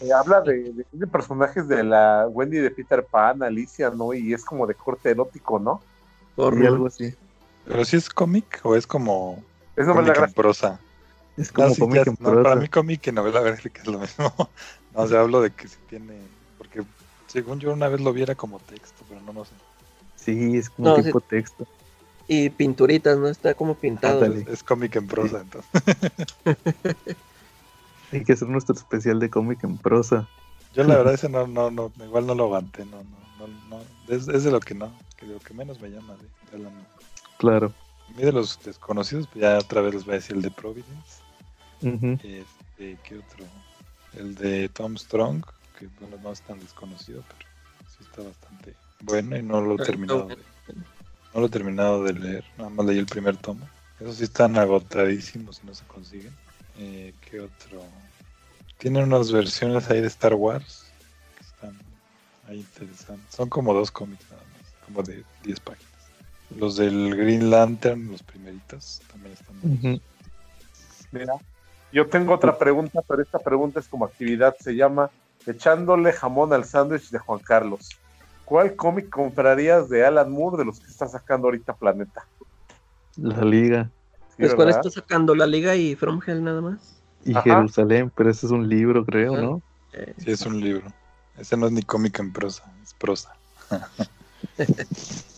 Eh, habla de, de, personajes de la Wendy de Peter Pan, Alicia, ¿no? Y es como de corte erótico, ¿no? Por algo así. ¿Pero si es cómic o es como es novela en prosa? Es como cómic en prosa. para mí cómic y novela gráfica es lo mismo. no, o sea, hablo de que si tiene... Porque según yo una vez lo viera como texto, pero no lo sé. Sí, es como tipo texto. Y pinturitas, ¿no? Está como pintado. es, cómic en prosa, entonces. Hay que hacer nuestro especial de cómic en prosa. Yo la verdad ese no, no, no, igual no lo aguanté, no, no, no, Es, de lo que no, que lo que menos me llama de, de Claro. A mí de los desconocidos, pues ya otra vez les voy a decir el de Providence. este, ¿Qué otro? El de Tom Strong, que bueno, no es tan desconocido, pero sí está bastante bueno y no lo he terminado de, no lo he terminado de leer, nada más leí el primer tomo. Esos sí están agotadísimos y no se consiguen. Eh, ¿Qué otro? Tienen unas versiones ahí de Star Wars que están ahí interesantes. Son como dos cómics nada más, como de 10 páginas. Los del Green Lantern, los primeritos, también están buenos. Mira, yo tengo otra pregunta, pero esta pregunta es como actividad, se llama Echándole jamón al sándwich de Juan Carlos. ¿Cuál cómic comprarías de Alan Moore de los que está sacando ahorita Planeta? La Liga. ¿Es ¿Cuál está sacando? ¿La Liga y From Hell nada más? Y Jerusalén, pero ese es un libro, creo, ¿no? Sí, es un libro. Ese no es ni cómic en prosa, es prosa.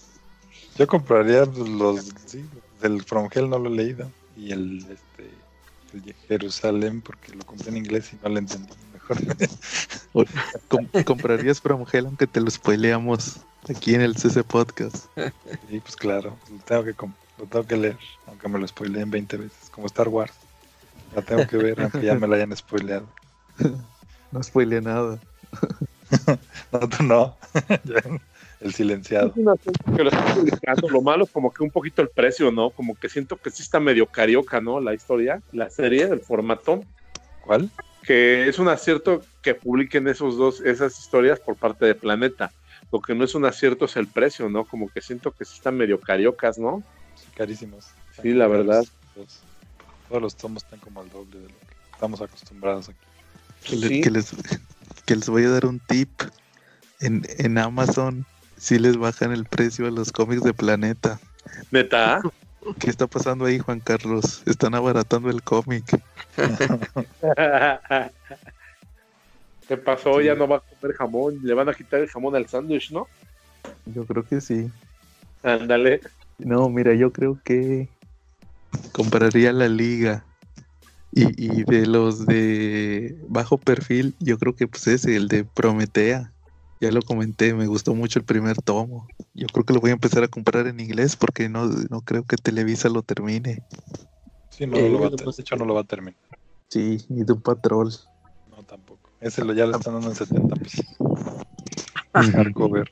Yo compraría los, sí, del From Hell no lo he leído. Y el, este, el de Jerusalén porque lo compré en inglés y no lo entendí mejor. ¿Comprarías From Hell aunque te lo spoileamos aquí en el CC Podcast? Sí, pues claro, lo tengo que, lo tengo que leer, aunque me lo spoileen 20 veces, como Star Wars. La tengo que ver aunque ya me la hayan spoileado. No spoileé nada. no, tú no. El silenciado. lo malo es como que un poquito el precio, ¿no? Como que siento que sí está medio carioca, ¿no? La historia, la serie, el formato. ¿Cuál? Que es un acierto que publiquen esos dos, esas historias por parte de Planeta. Lo que no es un acierto es el precio, ¿no? Como que siento que sí están medio cariocas, ¿no? carísimos. Sí, la verdad. todos los tomos están como al doble de lo que estamos acostumbrados aquí. Que, les, que les voy a dar un tip. En, en Amazon si les bajan el precio a los cómics de Planeta. ¿Neta? ¿Qué está pasando ahí, Juan Carlos? Están abaratando el cómic. ¿Qué pasó? Ya no va a comer jamón. Le van a quitar el jamón al sándwich, ¿no? Yo creo que sí. Ándale. No, mira, yo creo que compraría la liga. Y, y de los de bajo perfil, yo creo que pues ese, el de Prometea. Ya lo comenté, me gustó mucho el primer tomo. Yo creo que lo voy a empezar a comprar en inglés porque no, no creo que Televisa lo termine. Sí, no, lo va a, de hecho no lo va a terminar. Sí, ni de un patrol. No, tampoco. Ese lo, ya lo están dando en 70 pesos. Hardcover.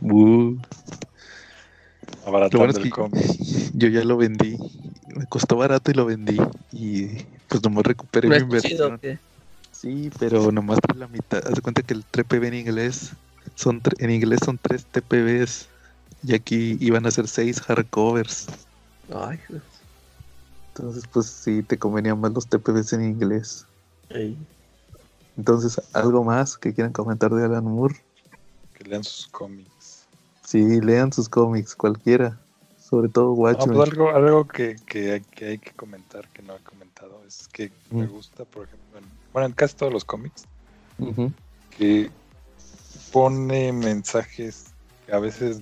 Uh. Abaratando el cómic. Yo ya lo vendí. Me costó barato y lo vendí. Y pues nomás recuperé mi inversión. Sí, pero nomás la mitad. Haz de cuenta que el TPB en inglés son en inglés son tres TPBs y aquí iban a ser seis hardcovers. Ay, Entonces, pues sí, te convenían más los TPBs en inglés. Entonces, ¿algo más que quieran comentar de Alan Moore? Que lean sus cómics. Sí, lean sus cómics, cualquiera. Sobre todo Watchmen. Pues algo algo que, que, hay que comentar, que no he comentado, es que me mm. gusta, por ejemplo, bueno, en casi todos los cómics, que pone mensajes a veces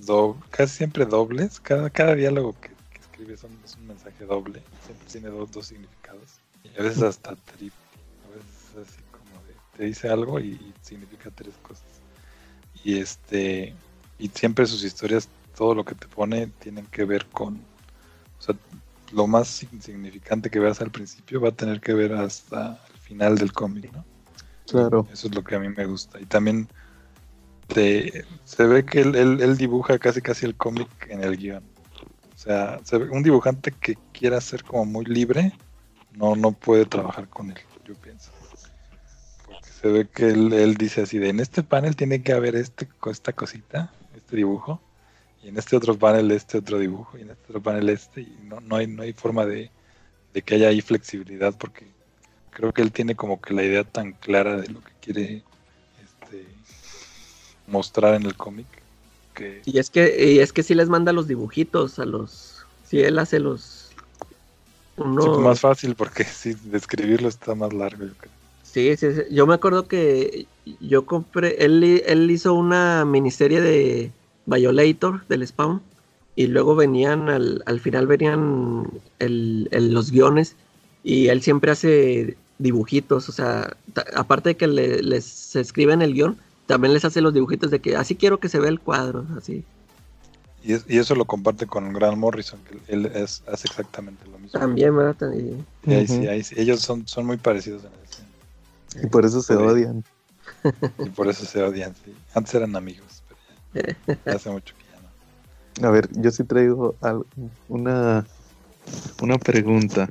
casi siempre dobles. Cada, cada diálogo que, escribe es un mensaje doble, siempre tiene dos, dos significados. Y a veces hasta triple, a veces así como de, te dice algo y, significa tres cosas. Y este, y siempre sus historias, todo lo que te pone, tienen que ver con, o sea, lo más insignificante que veas al principio va a tener que ver hasta final del cómic, ¿no? Claro. Eso es lo que a mí me gusta. Y también se ve que él, dibuja casi casi el cómic en el guion. O sea, un dibujante que quiera ser como muy libre, no, no puede trabajar con él, yo pienso. Porque se ve que él, dice así de en este panel tiene que haber este, esta cosita, este dibujo, y en este otro panel este otro dibujo, y en este otro panel este, y no, no hay, no hay forma de, de que haya ahí flexibilidad porque creo que él tiene como que la idea tan clara de lo que quiere este, mostrar en el cómic. Que... Y es que, y es que sí les manda los dibujitos a los. Si él hace los. Uno... Pues más fácil porque sí, describirlo está más largo, yo creo. Sí, sí, yo me acuerdo que yo compré, él, él hizo una miniserie de Violator del Spawn y luego venían, al, al final venían el, los guiones y él siempre hace dibujitos, o sea, aparte de que les escriben el guion, también les hace los dibujitos de que así quiero que se vea el cuadro, así. Y, eso lo comparte con Grant Morrison, que él es, hace exactamente lo mismo. También, ¿verdad? Y, ahí, sí, ahí ellos son, son muy parecidos en eso. Y por eso se odian. Y por eso se odian, sí. Antes eran amigos, pero ya, hace mucho que ya no. A ver, yo sí traigo una, una pregunta.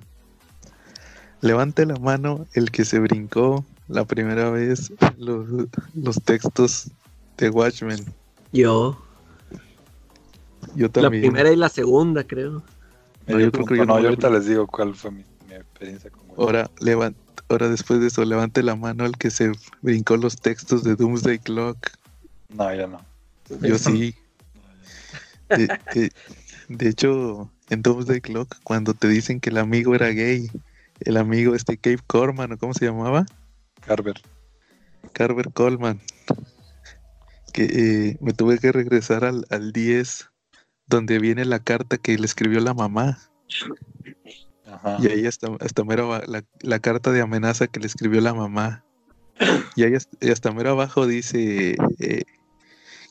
Levante la mano el que se brincó la primera vez los, los textos de Watchmen. Yo. Yo también. La primera y la segunda, creo. No, yo, creo que yo no, ahorita les digo cuál fue mi, experiencia con Ahora, ahora después de eso, levante la mano el que se brincó los textos de Doomsday Clock. No, ya no. Yo sí. De, hecho, en Doomsday Clock, cuando te dicen que el amigo era gay, el amigo este Cape Corman, ¿o cómo se llamaba? Carver. Carver Coleman. Que eh, me tuve que regresar al, al 10 donde viene la carta que le escribió la mamá. Y ahí hasta, hasta mero la, la, carta de amenaza que le escribió la mamá. Y ahí hasta, mero abajo dice eh,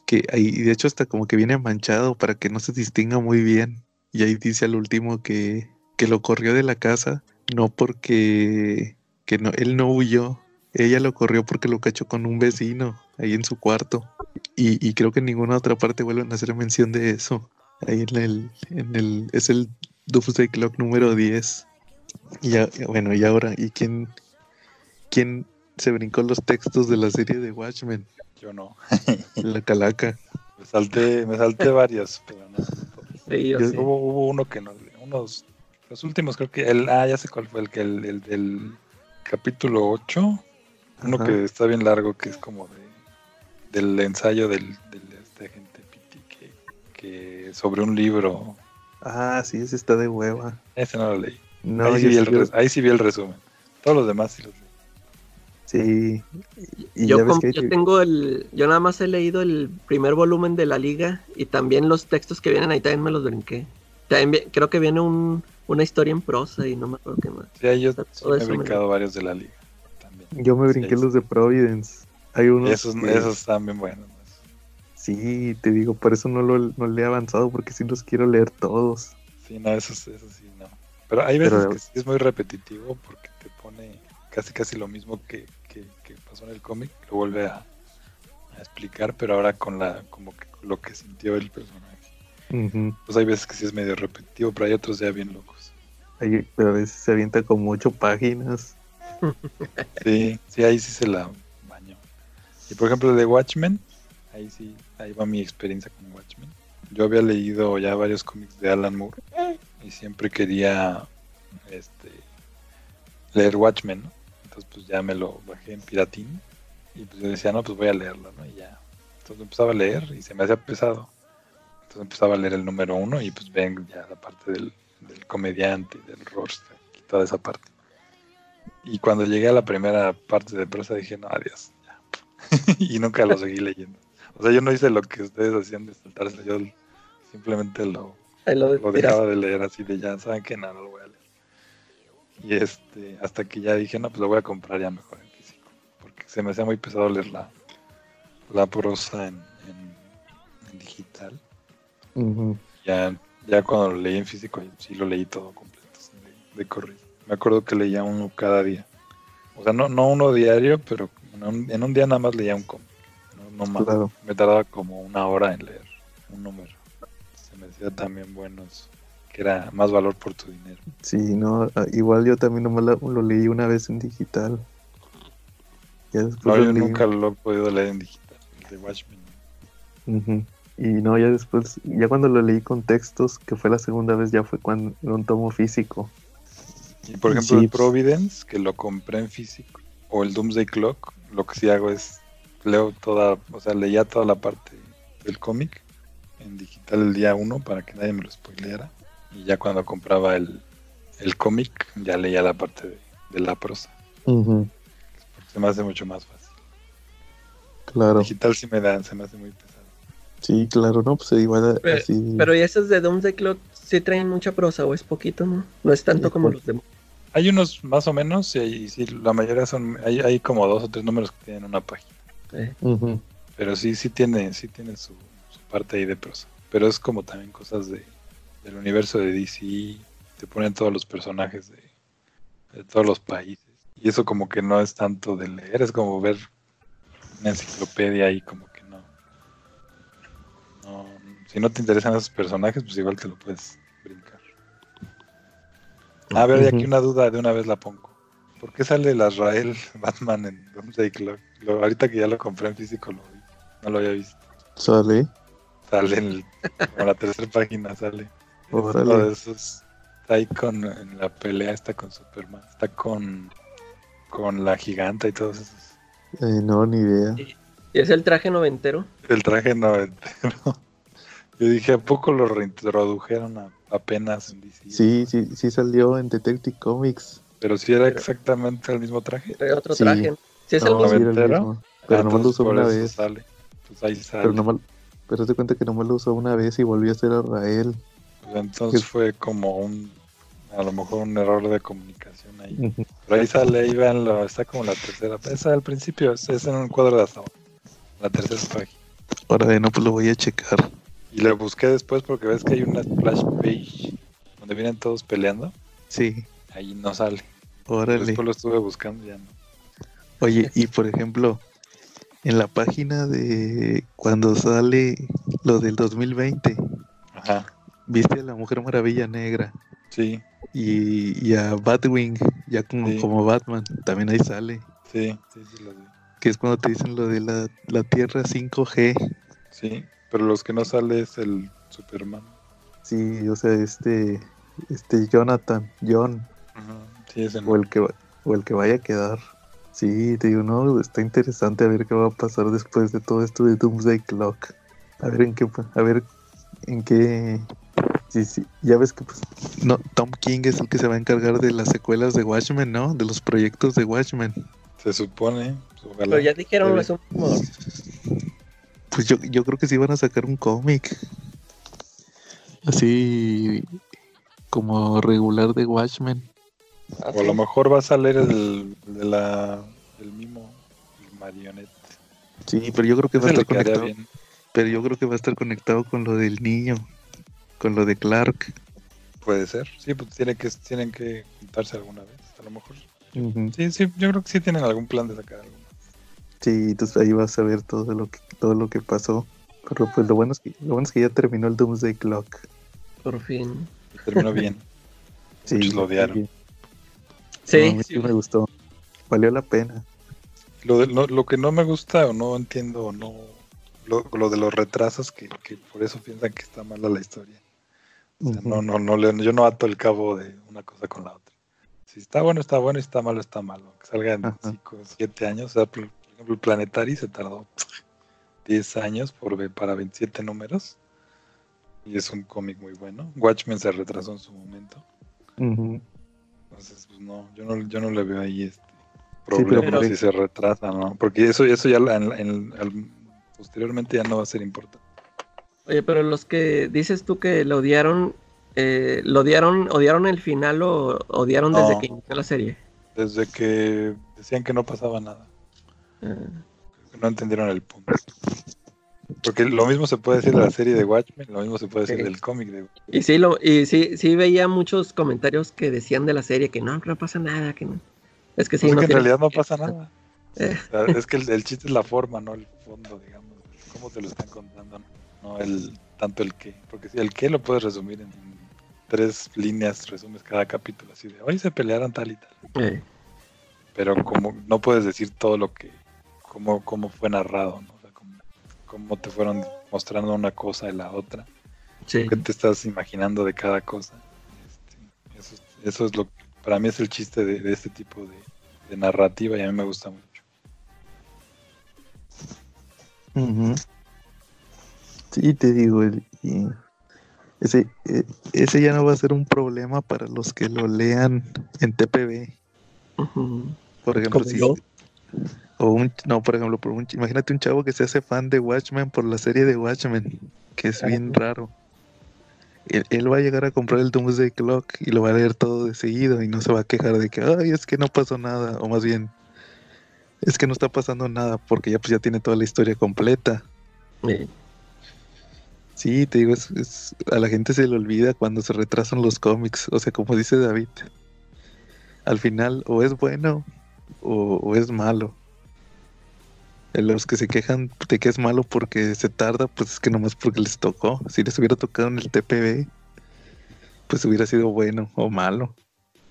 que ahí, de hecho hasta como que viene manchado para que no se distinga muy bien. Y ahí dice al último que, que lo corrió de la casa, no porque que no, él no huyó, ella lo corrió porque lo cachó con un vecino ahí en su cuarto. Y, y creo que en ninguna otra parte vuelven a hacer mención de eso. Ahí en el, en el, es el Doomsday Clock número 10. Y ya, bueno, y ahora, ¿y quién, quién se brincó los textos de la serie de Watchmen? Yo no. la calaca. Me salté, me salté varios, pero no. Sí, hubo, hubo, uno que no, unos, los últimos creo que, el, ah, ya sé cuál fue, el que el, el del capítulo 8, uno que está bien largo, que es como de, del ensayo del, del este gente que sobre un libro. Ah, sí, ese está de hueva. Ese no lo leí. ahí, sí vi el, ahí, sí vi el, resumen. Todos los demás sí los leí. Sí. Y yo, yo tengo el. Yo nada más he leído el primer volumen de la liga y también los textos que vienen ahí también me los brinqué. También creo que viene un, una historia en prosa y no me acuerdo qué más. Sí, yo me he brincado varios de la liga. También. Yo me brinqué los de Providence. Hay unos. Esos, esos bien buenos. Sí, te digo, por eso no, lo, no le he avanzado, porque sí los quiero leer todos. Sí, no, eso, eso sí, no. Pero hay veces que sí es muy repetitivo porque te pone casi casi lo mismo que, que, pasó en el cómic, lo vuelve a, explicar, pero ahora con la como que lo que sintió el personaje. Pues hay veces que sí es medio repetitivo, pero hay otros ya bien locos. Pero a veces se avienta como ocho páginas. Sí, sí, ahí sí se la bañó. Y por ejemplo, de Watchmen, ahí sí, ahí va mi experiencia con Watchmen. Yo había leído ya varios cómics de Alan Moore y siempre quería este leer Watchmen. Entonces pues ya me lo bajé en piratín y pues yo decía, no, pues voy a leerlo, ¿no? Y ya. Entonces empezaba a leer y se me hacía pesado. Entonces empezaba a leer el número uno y pues ven ya la parte del, del comediante, del roster y toda esa parte. Y cuando llegué a la primera parte de prosa dije, no, adiós. Ya. y nunca lo seguí leyendo. O sea, yo no hice lo que ustedes hacían de saltarse, yo simplemente lo, lo, dejaba de leer así de ya, saben que nada, no lo voy a leer. Y este, hasta que ya dije, no, pues lo voy a comprar ya mejor en físico, porque se me hacía muy pesado leer la, la prosa en, en, digital. ya, ya cuando lo leí en físico, sí lo leí todo completo, de, corrido. Me acuerdo que leía uno cada día. O sea, no, no uno diario, pero en un día nada más leía un cómic no Me tardaba como una hora en leer un número. Se me decía también buenos, que era más valor por tu dinero. Sí, no, ah, igual yo también nomás lo, leí una vez en digital. no, yo nunca lo he podido leer en digital, el de Watchmen. Y no, ya después, ya cuando lo leí con textos, que fue la segunda vez, ya fue cuando un tomo físico. Y por ejemplo, el Providence, que lo compré en físico, o el Doomsday Clock, lo que sí hago es leo toda, o sea, leía toda la parte del cómic en digital el día uno para que nadie me lo spoileara. Y ya cuando compraba el, el cómic, ya leía la parte de, la prosa. se me hace mucho más fácil. Claro. Digital sí me da, se me hace muy pesado. Sí, claro, no, pues igual pero, así. Pero ¿y esos de Doomsday Clock sí traen mucha prosa o es poquito, no? No es tanto como los demás. Hay unos más o menos, y, sí, la mayoría son, hay, hay como dos o tres números que tienen una página. Pero sí, sí tiene, sí tiene su, parte ahí de prosa. Pero es como también cosas de, del universo de DC, te ponen todos los personajes de, de todos los países. Y eso como que no es tanto de leer, es como ver una enciclopedia ahí como no. si no te interesan esos personajes, pues igual te lo puedes brincar. A ver, aquí una duda, de una vez la pongo. ¿Por qué sale el Azrael Batman en Doomsday Clock? ahorita que ya lo compré en físico, lo vi. No lo había visto. ¿Sale? Sale en, la tercera página, sale. Órale. de esos. Está ahí con en la pelea, está con Superman. Está con, con la giganta y todos esos. Eh, no, ni idea. ¿Y es el traje noventero? El traje noventero. Yo dije, ¿a poco lo reintrodujeron apenas en DC? Sí, sí, sí salió en Detective Comics. Pero si era exactamente el mismo traje. Era otro traje. Sí, es el mismo. Pero no me lo usó una vez. Sale. Pues ahí sale. Pero, no pero te cuenta que no me lo usó una vez y volvió a ser a Rael. Pues entonces fue como un a lo mejor un error de comunicación ahí. Pero ahí sale, ahí veanlo, está como la tercera. Esa al principio, es, en un cuadro de hasta la tercera página. Ahora de no, pues lo voy a checar. Y lo busqué después porque ves que hay una splash page donde vienen todos peleando. Sí. Ahí no sale. Órale. Después lo estuve buscando ya no. Oye, y por ejemplo, en la página de cuando sale lo del 2020, Ajá. viste a la Mujer Maravilla Negra. Sí. Y, a Batwing, ya como, como Batman, también ahí sale. Sí, sí, sí lo vi. Que es cuando te dicen lo de la, la Tierra 5G. Sí, pero los que no sale es el Superman. Sí, o sea, este, este Jonathan, John. Sí, ese o, el que, o el que vaya a quedar. Sí, te digo, no, está interesante a ver qué va a pasar después de todo esto de Doomsday Clock. A ver en qué, a ver en qué Sí, sí. Ya ves que pues, no, Tom King es el que se va a encargar de las secuelas de Watchmen, ¿no? De los proyectos de Watchmen. Se supone. Pues, Pero ya dijeron es un Pues yo, yo creo que sí van a sacar un cómic. Así como regular de Watchmen. O a lo mejor va a salir el de la el mimo el marionette. Sí, pero yo creo que va a estar conectado. Pero yo creo que va a estar conectado con lo del niño con lo de Clark. Puede ser, sí, pues tiene que, tienen que juntarse alguna vez, a lo mejor. Sí, sí, yo creo que sí tienen algún plan de sacar algo. Sí, entonces ahí vas a ver todo lo que, todo lo que pasó. Pero pues lo bueno es que, lo bueno es que ya terminó el Doomsday Clock. Por fin. terminó bien. sí, Muchos lo odiaron. Sí, sí, me gustó. Valió la pena. Lo, de, lo que no me gusta o no entiendo o no lo, lo de los retrasos que, que, por eso piensan que está mala la historia. No, no, no, yo no ato el cabo de una cosa con la otra. Si está bueno, está bueno, y está malo, está malo. Que salga en 5, 7 años. O sea, por ejemplo, el Planetary se tardó 10 años por, para 27 números. Y es un cómic muy bueno. Watchmen se retrasó en su momento. Entonces, pues no, yo no, yo no le veo ahí este problema si se retrasa, ¿no? Porque eso, eso ya en, posteriormente ya no va a ser importante. Oye, pero los que dices tú que lo odiaron, eh, ¿lo odiaron, odiaron el final o odiaron desde que inició la serie? Desde que decían que no pasaba nada. No entendieron el punto. Porque lo mismo se puede decir de la serie de Watchmen, lo mismo se puede decir del cómic de Y sí, lo, y sí, sí veía muchos comentarios que decían de la serie que no, que no pasa nada, que no. Es que sí. Pues que en realidad no pasa nada. Eh. es que el, el, chiste es la forma, no el fondo, digamos cómo te lo están contando, no el tanto el qué, porque si el qué lo puedes resumir en tres líneas, resumes cada capítulo así de hoy se pelearon tal y tal. Pero como no puedes decir todo lo que, cómo, cómo fue narrado, ¿no? O sea, cómo, te fueron mostrando una cosa y la otra. Sí. ¿Qué te estás imaginando de cada cosa? Este, eso, es lo que para mí es el chiste de, este tipo de, de narrativa y a mí me gusta mucho. Sí, te digo, ese, e, ese ya no va a ser un problema para los que lo lean en TPB. Por ejemplo, si, o un, no, por ejemplo, por un, imagínate un chavo que se hace fan de Watchmen por la serie de Watchmen, que es bien raro. él, va a llegar a comprar el Doomsday Clock y lo va a leer todo de seguido y no se va a quejar de que, ay, es que no pasó nada, o más bien, es que no está pasando nada porque ya pues ya tiene toda la historia completa. Sí, te digo, es, a la gente se le olvida cuando se retrasan los cómics, o sea, como dice David, al final o es bueno o, es malo. Los que se quejan de que es malo porque se tarda, pues es que nomás porque les tocó. Si les hubiera tocado en el TPB, pues hubiera sido bueno o malo,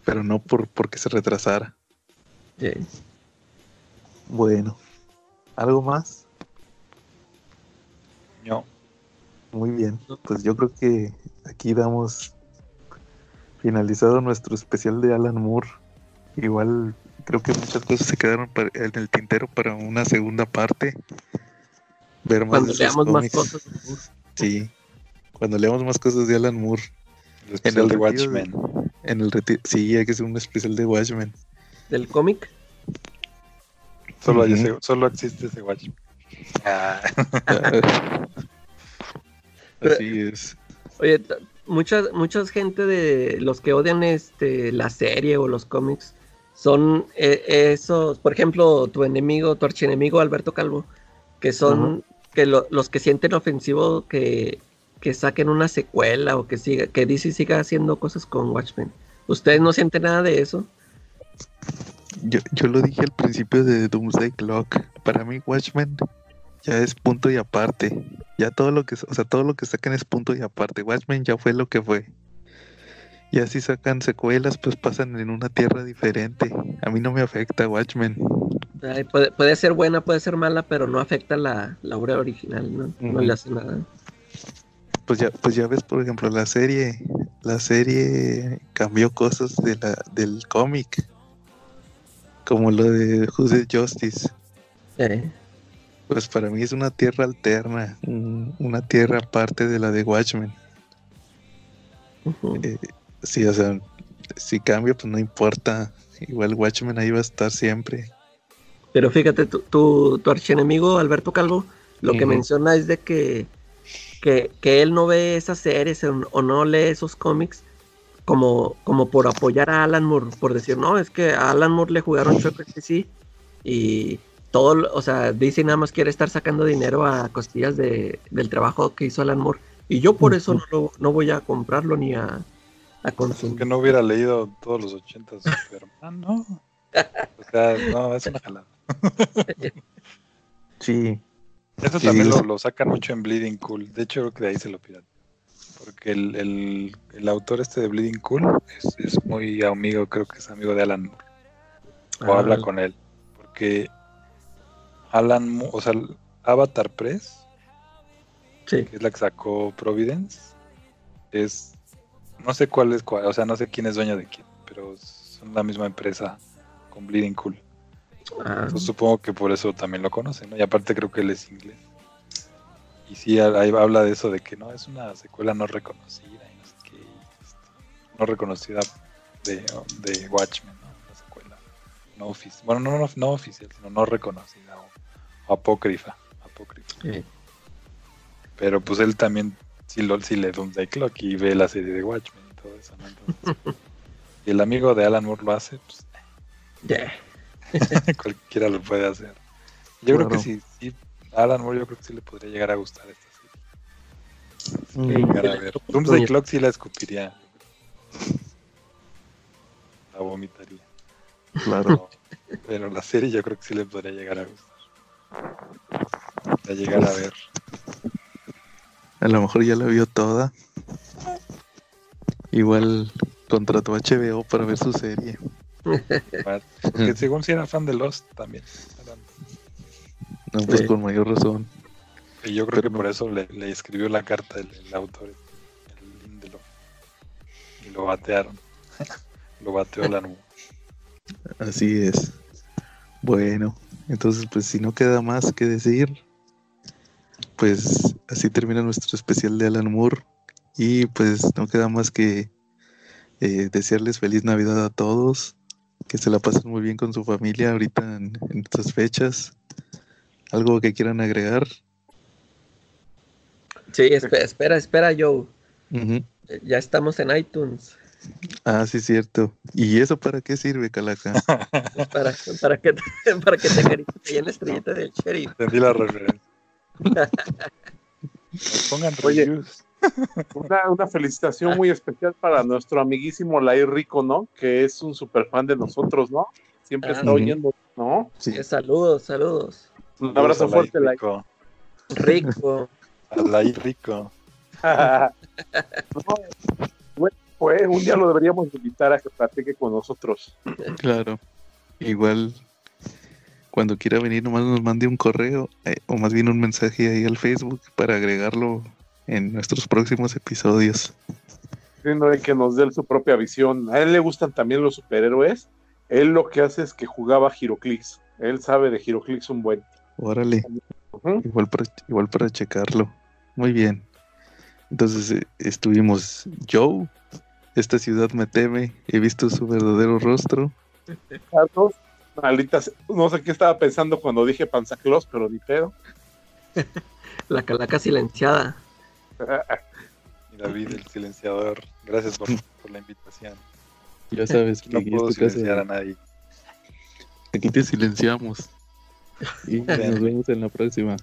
pero no por porque se retrasara. Bueno, ¿algo más? No. Muy bien, pues yo creo que aquí damos finalizado nuestro especial de Alan Moore. Igual creo que muchas cosas se quedaron en el tintero para una segunda parte. Ver más cuando leamos más cosas. Sí, cuando leamos más cosas de Alan Moore. El especial de Watchmen. en el sí, hay que hacer un especial de Watchmen. ¿Del cómic? Solo, solo existe ese Watchmen. Ah. Así es. Oye, mucha, mucha gente de los que odian este la serie o los cómics son eh, esos, por ejemplo, tu enemigo, tu archienemigo Alberto Calvo, que son que los que sienten ofensivo que, que, saquen una secuela o que siga, que DC siga haciendo cosas con Watchmen. ¿Ustedes no sienten nada de eso? Yo, yo lo dije al principio de Doomsday Clock. Para mí Watchmen ya es punto y aparte. Ya todo lo que, o sea, todo lo que saquen es punto y aparte. Watchmen ya fue lo que fue. Y así sacan secuelas, pues pasan en una tierra diferente. A mí no me afecta Watchmen. puede, ser buena, puede ser mala, pero no afecta la, la obra original, ¿no? No le hace nada. Pues ya, pues ya ves, por ejemplo, la serie, la serie cambió cosas de la, del cómic. Como lo de Who's Justice. Pues para mí es una tierra alterna, una tierra aparte de la de Watchmen. Eh, sí, o sea, si cambia, pues no importa. Igual Watchmen ahí va a estar siempre. Pero fíjate, tu, tu, tu archienemigo Alberto Calvo, lo que menciona es de que, que, él no ve esas series o, no lee esos cómics como, como por apoyar a Alan Moore, por decir, no, es que a Alan Moore le jugaron Chuck sí y todo, o sea, DC nada más quiere estar sacando dinero a costillas de, del trabajo que hizo Alan Moore. Y yo por eso no, no voy a comprarlo ni a, a consumir. Que no hubiera leído todos los ochentas ah, no. O sea, no, es una jalada. Sí. Eso también lo, lo, sacan mucho en Bleeding Cool. De hecho, creo que de ahí se lo piratean. Porque el, el, el, autor este de Bleeding Cool es, es, muy amigo, creo que es amigo de Alan Moore. O ah. habla con él. Porque Alan, o sea, Avatar Press, que es la que sacó Providence, es, no sé cuál es cuál, o sea, no sé quién es dueño de quién, pero son la misma empresa con Bleeding Cool. Ah. supongo que por eso también lo conocen, ¿no? Y aparte creo que él es inglés. Y sí, ahí habla de eso, de que no, es una secuela no reconocida, y no, sé qué, no reconocida de, de Watchmen, ¿no? Una secuela no oficial, bueno, no, no, no oficial, sino no reconocida apócrifa. apócrifa. Pero pues él también sí, lo, sí lee Doomsday Clock y ve la serie de Watchmen y todo eso. y el amigo de Alan Moore lo hace, pues. cualquiera lo puede hacer. Yo creo que sí, sí, Alan Moore yo creo que sí le podría llegar a gustar esta serie. Mm. a ver. Doomsday Clock sí la escupiría. La vomitaría. Claro. pero la serie yo creo que sí le podría llegar a gustar. A llegar a ver. A lo mejor ya la vio toda. Igual contrató a HBO para ver su serie. Porque según si era fan de Lost también. No, pues con mayor razón. Y yo creo que por eso le, escribió la carta el, autor, el Lindelof. Y lo batearon. lo bateó la nube. Así es. Bueno, entonces, pues si no queda más que decir, pues así termina nuestro especial de Alan Moore. Y pues no queda más que eh, desearles feliz Navidad a todos, que se la pasen muy bien con su familia ahorita en, estas fechas. ¿Algo que quieran agregar? Sí, espera, espera, espera Joe. Ya estamos en iTunes. Ah, sí, cierto. ¿Y eso para qué sirve, Calaca? para, para, que, para que te ahí en la estrellita del sheriff. Entendí la referencia. Pongan reviews. Una, una, felicitación muy especial para nuestro amiguísimo Lair Rico, ¿no? Que es un super fan de nosotros, ¿no? Siempre está oyendo, ¿no? Sí. Saludos, saludos. Un abrazo fuerte, Lair. Rico. Rico. Lair Rico. pues un día lo deberíamos invitar a que platique con nosotros. Claro. Igual cuando quiera venir nomás nos mande un correo eh, o más bien un mensaje ahí al Facebook para agregarlo en nuestros próximos episodios. Siendo que nos dé su propia visión. A él le gustan también los superhéroes. Él lo que hace es que jugaba Giroclix. Él sabe de Giroclix un buen. Órale. igual, para, igual para checarlo. Muy bien. Entonces eh, estuvimos Joe, esta ciudad me teme, he visto su verdadero rostro. Carlos, malditas, no sé qué estaba pensando cuando dije panzaclos, pero ni pedo. La calaca silenciada. y David, el silenciador. Gracias por, la invitación. Ya sabes que no puedo silenciar a nadie. Aquí te silenciamos. Y nos vemos en la próxima.